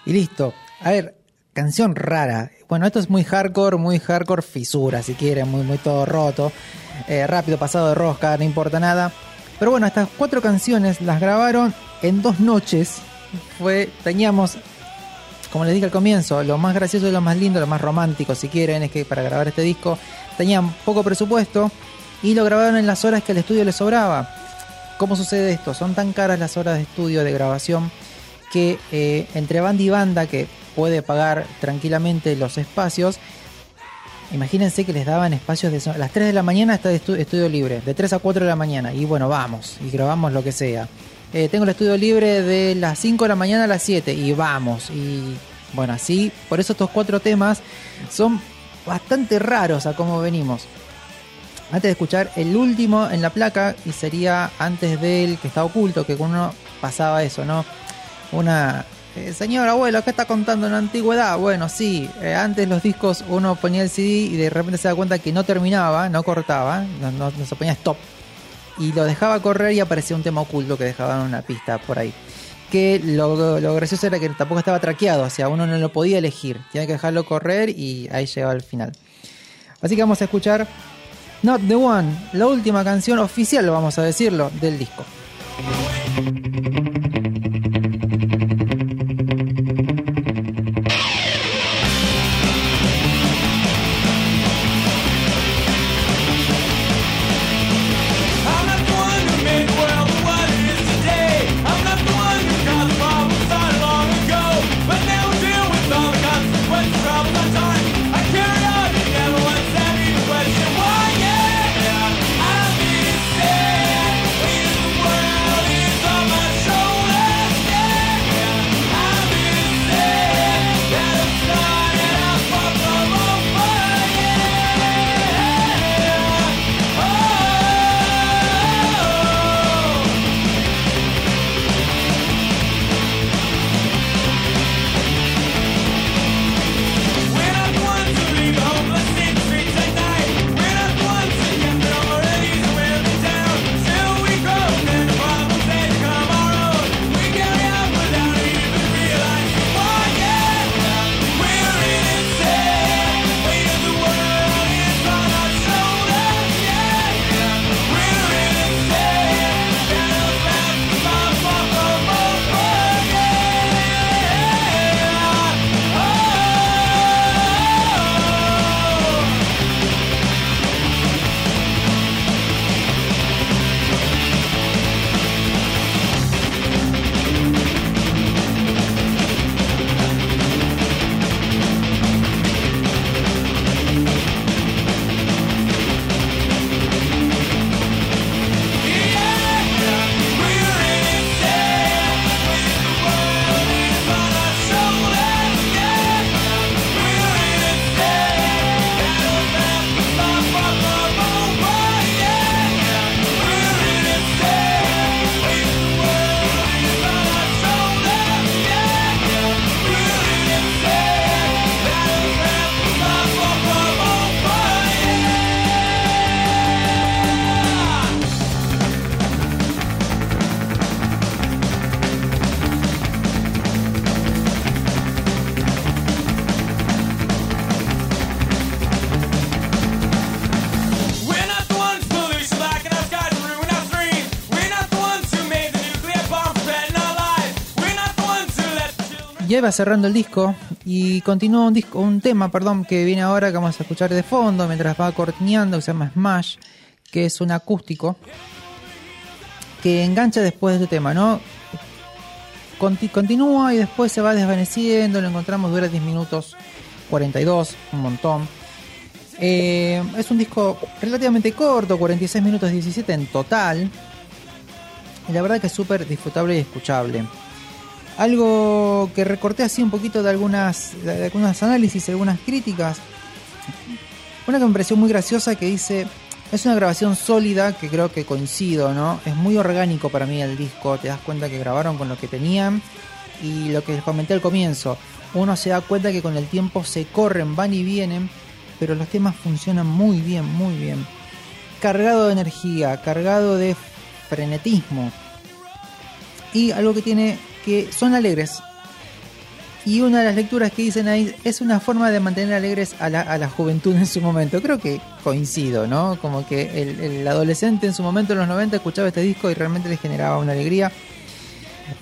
Y listo. A ver, canción rara. Bueno, esto es muy hardcore, muy hardcore fisura, si quieren, muy, muy todo roto. Eh, rápido, pasado de rosca, no importa nada. Pero bueno, estas cuatro canciones las grabaron en dos noches. Fue, teníamos, como les dije al comienzo, lo más gracioso lo más lindo, lo más romántico, si quieren, es que para grabar este disco tenían poco presupuesto y lo grabaron en las horas que al estudio les sobraba. ¿Cómo sucede esto? Son tan caras las horas de estudio, de grabación, que eh, entre banda y banda que puede pagar tranquilamente los espacios, imagínense que les daban espacios de las 3 de la mañana está de estu- estudio libre, de 3 a 4 de la mañana, y bueno, vamos, y grabamos lo que sea. Eh, tengo el estudio libre de las 5 de la mañana a las 7, y vamos, y bueno, así, por eso estos cuatro temas son bastante raros a cómo venimos. Antes de escuchar el último en la placa, y sería antes del que está oculto, que uno pasaba eso, ¿no? Una. eh, señor abuelo, ¿qué está contando en la antigüedad? Bueno, sí, eh, antes los discos uno ponía el CD y de repente se da cuenta que no terminaba, no cortaba, no, se ponía stop. Y lo dejaba correr y aparecía un tema oculto que dejaban una pista por ahí. Que lo, lo gracioso era que tampoco estaba traqueado, o sea, uno no lo podía elegir, tenía que dejarlo correr y ahí llegaba al final. Así que vamos a escuchar Not the One, la última canción oficial, vamos a decirlo, del disco. Va cerrando el disco y continúa un disco, un tema, perdón, que viene ahora que vamos a escuchar de fondo mientras va cortineando, que se llama Smash, que es un acústico que engancha después de este tema, ¿no? Conti- continúa y después se va desvaneciendo, lo encontramos dura 10 minutos 42, un montón. Eh, es un disco relativamente corto, 46 minutos 17 en total. Y la verdad que es súper disfrutable y escuchable. Algo que recorté así un poquito de algunas, de algunos análisis, algunas críticas. Una que me pareció muy graciosa que dice, es una grabación sólida que creo que coincido, ¿no? Es muy orgánico para mí el disco, te das cuenta que grabaron con lo que tenían y lo que les comenté al comienzo, uno se da cuenta que con el tiempo se corren, van y vienen, pero los temas funcionan muy bien, muy bien. Cargado de energía, cargado de frenetismo. Y algo que tiene que son alegres. Y una de las lecturas que dicen ahí es una forma de mantener alegres a la, a la juventud en su momento. Creo que coincido, ¿no? Como que el, adolescente en su momento en los 90 escuchaba este disco y realmente le generaba una alegría.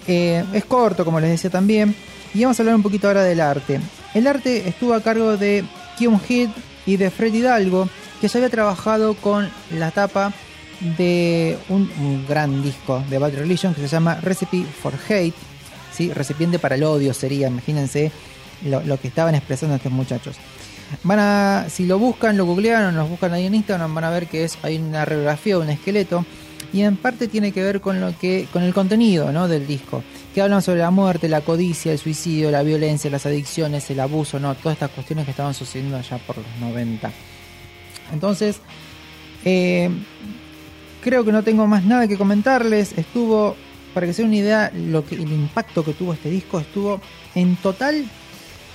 Eh, es corto, como les decía también. Y vamos a hablar un poquito ahora del arte. El arte estuvo a cargo de Kyung Hit y de Fred Hidalgo, que ya había trabajado con la tapa de un, un gran disco de Bad Religion que se llama Recipe for Hate. ¿Sí? Recipiente para el odio sería, imagínense lo, que estaban expresando estos muchachos. Van a, si lo buscan, lo googlean o nos buscan ahí en Instagram, van a ver que es hay una radiografía, un esqueleto y en parte tiene que ver con lo que con el contenido ¿no? del disco que hablan sobre la muerte la codicia el suicidio la violencia las adicciones el abuso no todas estas cuestiones que estaban sucediendo allá por los 90 entonces eh, creo que no tengo más nada que comentarles estuvo para que se den una idea lo que el impacto que tuvo este disco estuvo en total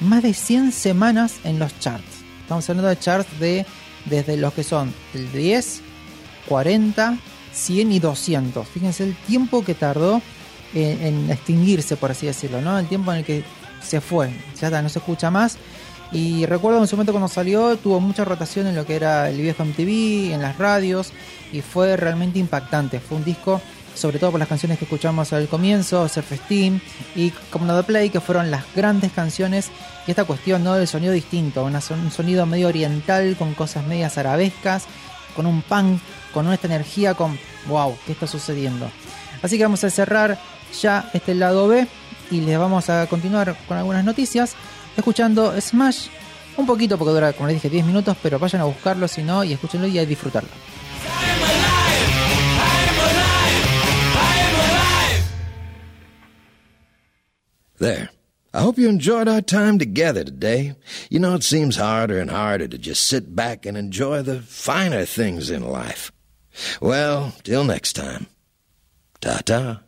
más de 100 semanas en los charts estamos hablando de charts de desde los que son el 10 40 100 y 200. Fíjense el tiempo que tardó en, en extinguirse, por así decirlo, ¿no? El tiempo en el que se fue, ya está, no se escucha más. Y recuerdo en su momento cuando salió, tuvo mucha rotación en lo que era el viejo MTV, en las radios, y fue realmente impactante. Fue un disco, sobre todo por las canciones que escuchamos al comienzo, Surf Steam y Como The Play, que fueron las grandes canciones. Y esta cuestión, ¿no? Del sonido distinto, un sonido medio oriental, con cosas medias arabescas, con un punk, con esta energía, con wow, ¿qué está sucediendo? Así que vamos a cerrar ya este lado B y les vamos a continuar con algunas noticias, escuchando Smash un poquito, porque dura, como les dije, 10 minutos, pero vayan a buscarlo si no y escúchenlo y a disfrutarlo. There. I hope you enjoyed our time together today. You know, it seems harder and harder to just sit back and enjoy the finer things in life. Well, till next time. Ta ta.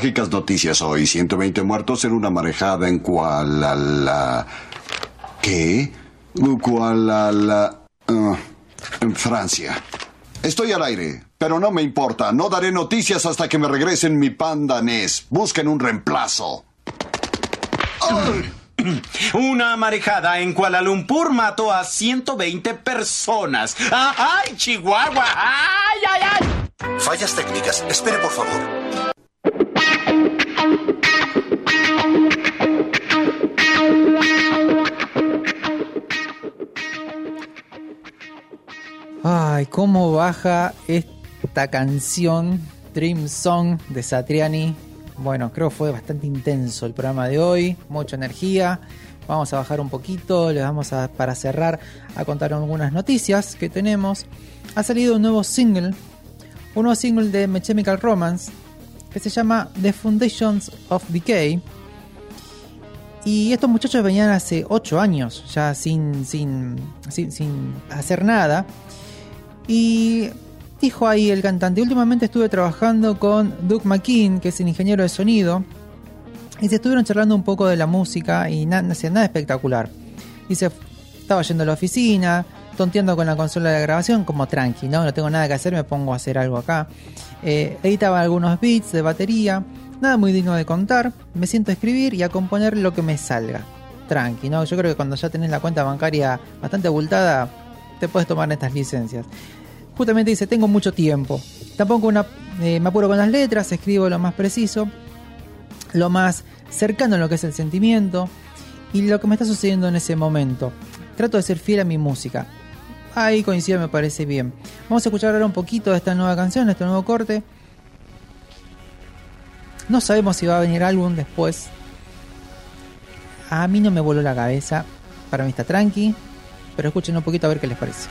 Trágicas noticias hoy. 120 muertos en una marejada en Kuala... La... ¿Qué? Kuala... La... ah, en Francia. Estoy al aire, pero no me importa. No daré noticias hasta que me regresen mi pandanés. Busquen un reemplazo. Una marejada en Kuala Lumpur mató a 120 personas. ¡Ay, Chihuahua! ¡Ay, ay, ay! Fallas técnicas. Espere, por favor. Ay, cómo baja esta canción Dream Song de Satriani. Bueno, creo que fue bastante intenso el programa de hoy, mucha energía. Vamos a bajar un poquito, les vamos a, para cerrar, a contar algunas noticias que tenemos. Ha salido un nuevo single, un nuevo single de My Chemical Romance, que se llama The Foundations of Decay. Y estos muchachos venían hace 8 años ya sin, sin, sin, sin hacer nada. Y dijo ahí el cantante, últimamente estuve trabajando con Doug McKean, que es el ingeniero de sonido, y se estuvieron charlando un poco de la música y na- no hacía nada espectacular. Dice, estaba yendo a la oficina, tonteando con la consola de grabación, como tranqui, ¿no? No tengo nada que hacer, me pongo a hacer algo acá. Eh, editaba algunos beats de batería, nada muy digno de contar, me siento a escribir y a componer lo que me salga. Tranqui, ¿no? Yo creo que cuando ya tenés la cuenta bancaria bastante abultada, te puedes tomar estas licencias justamente dice, tengo mucho tiempo. Tampoco una, eh, me apuro con las letras, escribo lo más preciso, lo más cercano a lo que es el sentimiento y lo que me está sucediendo en ese momento. Trato de ser fiel a mi música. Ahí coincide, me parece bien. Vamos a escuchar ahora un poquito de esta nueva canción, de este nuevo corte. No sabemos si va a venir álbum después. A mí no me voló la cabeza. Para mí está tranqui. Pero escuchen un poquito a ver qué les parece.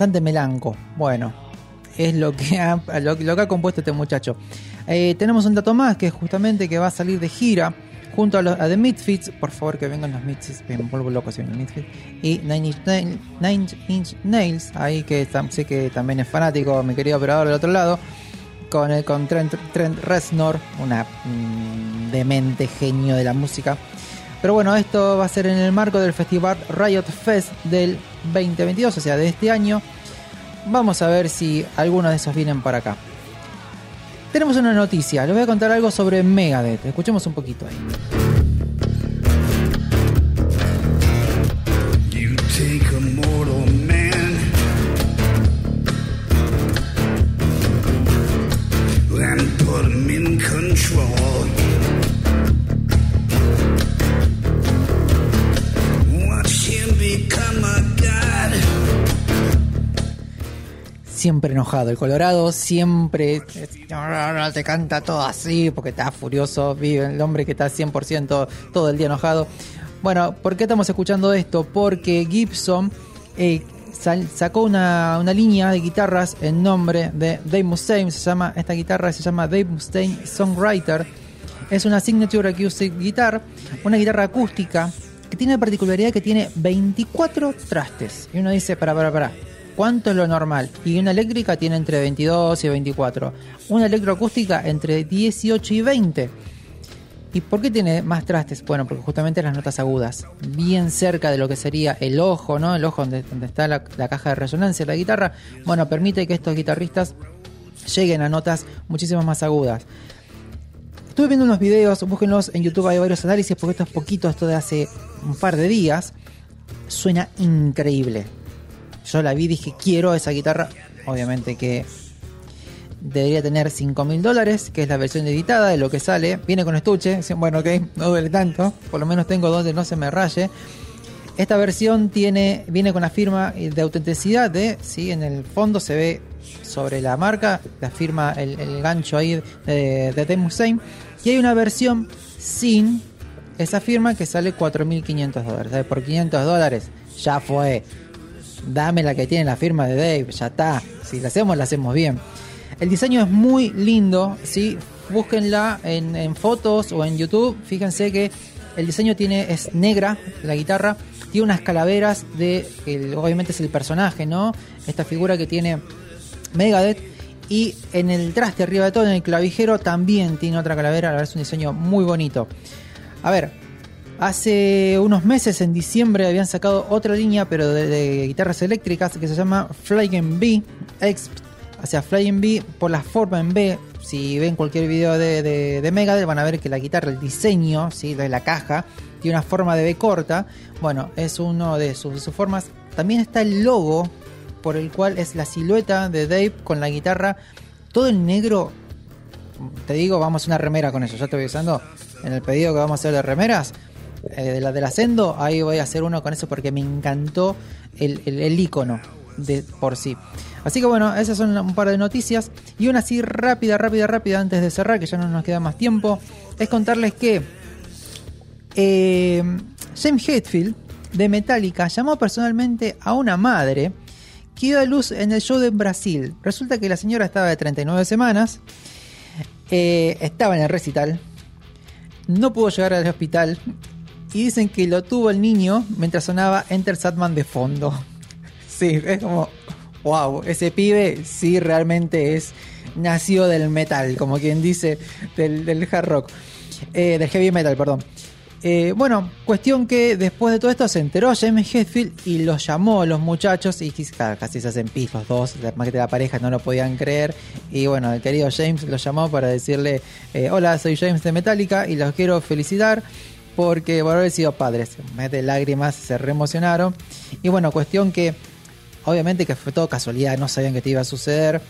Bastante melanco. Bueno, es lo que ha, lo, que ha compuesto este muchacho. Eh, tenemos un dato más que justamente que va a salir de gira junto a, los, a The Misfits. Por favor, que vengan los Misfits. Me vuelvo loco si vienen los Misfits. Y Nine Inch, Nails. Ahí que sé que también es fanático, mi querido operador del otro lado. Con, el, con Trent, Trent Reznor, una mm, demente genio de la música. Pero bueno, esto va a ser en el marco del festival Riot Fest del 2022, o sea, de este año. Vamos a ver si algunos de esos vienen para acá. Tenemos una noticia, les voy a contar algo sobre Megadeth. Escuchemos un poquito ahí. Control. Siempre enojado, el Colorado siempre eh, te canta todo así porque está furioso, vive el hombre que está 100% todo el día enojado. Bueno, ¿por qué estamos escuchando esto? Porque Gibson eh, sacó una, una línea de guitarras en nombre de Dave Mustaine, se llama, esta guitarra se llama Dave Mustaine Songwriter. Es una Signature Acoustic Guitar, una guitarra acústica que tiene la particularidad que tiene 24 trastes. Y uno dice, para, para, para, ¿cuánto es lo normal? Y una eléctrica tiene entre 22 y 24. Una electroacústica entre 18 y 20. ¿Y por qué tiene más trastes? Bueno, porque justamente las notas agudas, bien cerca de lo que sería el ojo, ¿no? El ojo donde, está la, la caja de resonancia de la guitarra, bueno, permite que estos guitarristas lleguen a notas muchísimo más agudas. Estuve viendo unos videos, búsquenlos en YouTube, hay varios análisis, porque esto es poquito, esto de hace un par de días. Suena increíble. Yo la vi, dije, quiero esa guitarra. Obviamente que debería tener 5 mil dólares, que es la versión editada de lo que sale. Viene con estuche, bueno, ok, no duele tanto, por lo menos tengo donde no se me raye. Esta versión tiene, viene con la firma de autenticidad de, ¿sí? en el fondo se ve sobre la marca, la firma, el, gancho ahí de, de Hussein. Y hay una versión sin esa firma que sale 4.500 dólares. Por 500 dólares ya fue. Dame la que tiene la firma de Dave, ya está. Si la hacemos, la hacemos bien. El diseño es muy lindo, ¿sí? Búsquenla en, en fotos o en YouTube. Fíjense que el diseño tiene es negra, la guitarra. Tiene unas calaveras de, el- obviamente es el personaje, ¿no? Esta figura que tiene Megadeth. Y en el traste arriba de todo, en el clavijero, también tiene otra calavera. La verdad es un diseño muy bonito. A ver, hace unos meses, en diciembre, habían sacado otra línea, pero de, guitarras eléctricas, que se llama Flying B. X, o sea, Flying B por la forma en B. Si ven cualquier video de, de, de Megadeth, van a ver que la guitarra, el diseño ¿sí? de la caja, tiene una forma de B corta. Bueno, es uno de sus, formas. También está el logo, por el cual es la silueta de Dave con la guitarra, todo en negro te digo, vamos a una remera con eso. Ya estoy avisando en el pedido que vamos a hacer de remeras. Eh, de la del Ascendo, ahí voy a hacer uno con eso porque me encantó el, el, icono de por sí. Así que bueno, esas son un par de noticias. Y una así rápida, rápida, rápida antes de cerrar, que ya no nos queda más tiempo, es contarles que eh, James Hetfield de Metallica llamó personalmente a una madre que dio a luz en el show de Brasil. Resulta que la señora estaba de 39 semanas, eh, estaba en el recital, no pudo llegar al hospital y dicen que lo tuvo el niño mientras sonaba Enter Satman de fondo. Sí, es como, wow, ese pibe sí realmente es, nació del metal, como quien dice, del, del hard rock, eh, del heavy metal, perdón. Eh, bueno, cuestión que después de todo esto se enteró James Hetfield y los llamó a los muchachos y casi se hacen pis los dos, más que la pareja no lo podían creer y bueno, el querido James los llamó para decirle eh, hola, soy James de Metallica y los quiero felicitar porque por haber sido padres, mes de lágrimas, se reemocionaron y bueno, cuestión que obviamente que fue todo casualidad, no sabían que te iba a suceder,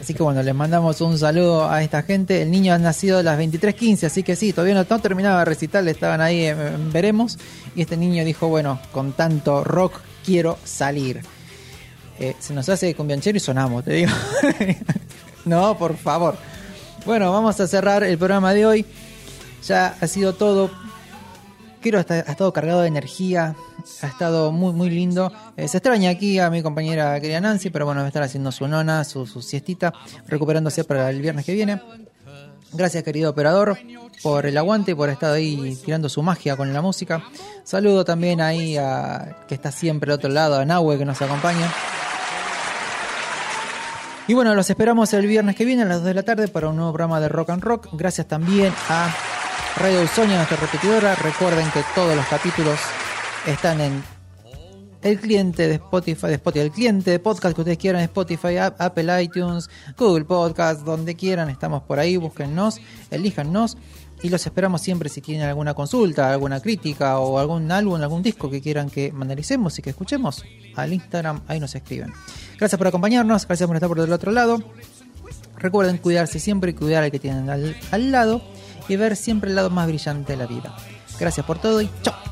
Así que bueno, les mandamos un saludo a esta gente. El niño ha nacido a las 23.15, así que sí, todavía no, terminaba de recital, estaban ahí, en veremos. Y este niño dijo, bueno, con tanto rock quiero salir. Eh, se nos hace cumbianchero y sonamos, te digo. no, por favor. Bueno, vamos a cerrar el programa de hoy. Ya ha sido todo. Quiero ha estado cargado de energía, ha estado muy muy lindo. Eh, se extraña aquí a mi compañera querida Nancy, pero bueno, va a estar haciendo su nona, su, su siestita, recuperándose para el viernes que viene. Gracias querido operador por el aguante y por estar ahí tirando su magia con la música. Saludo también ahí a que está siempre al otro lado, a Nahue que nos acompaña. Y bueno, los esperamos el viernes que viene a las 2 de la tarde para un nuevo programa de Rock and Rock. Gracias también a Radio Usonia, nuestra repetidora. Recuerden que todos los capítulos están en el cliente de Spotify, de Spotify, el cliente de podcast que ustedes quieran, Spotify, App- Apple iTunes, Google Podcast, donde quieran, estamos por ahí, búsquennos, elíjannos y los esperamos siempre si tienen alguna consulta, alguna crítica o algún álbum, algún disco que quieran que mandalicemos y que escuchemos al Instagram, ahí nos escriben. Gracias por acompañarnos, gracias por estar por el otro lado. Recuerden cuidarse siempre y cuidar al que tienen al, al lado y ver siempre el lado más brillante de la vida. Gracias por todo y chao.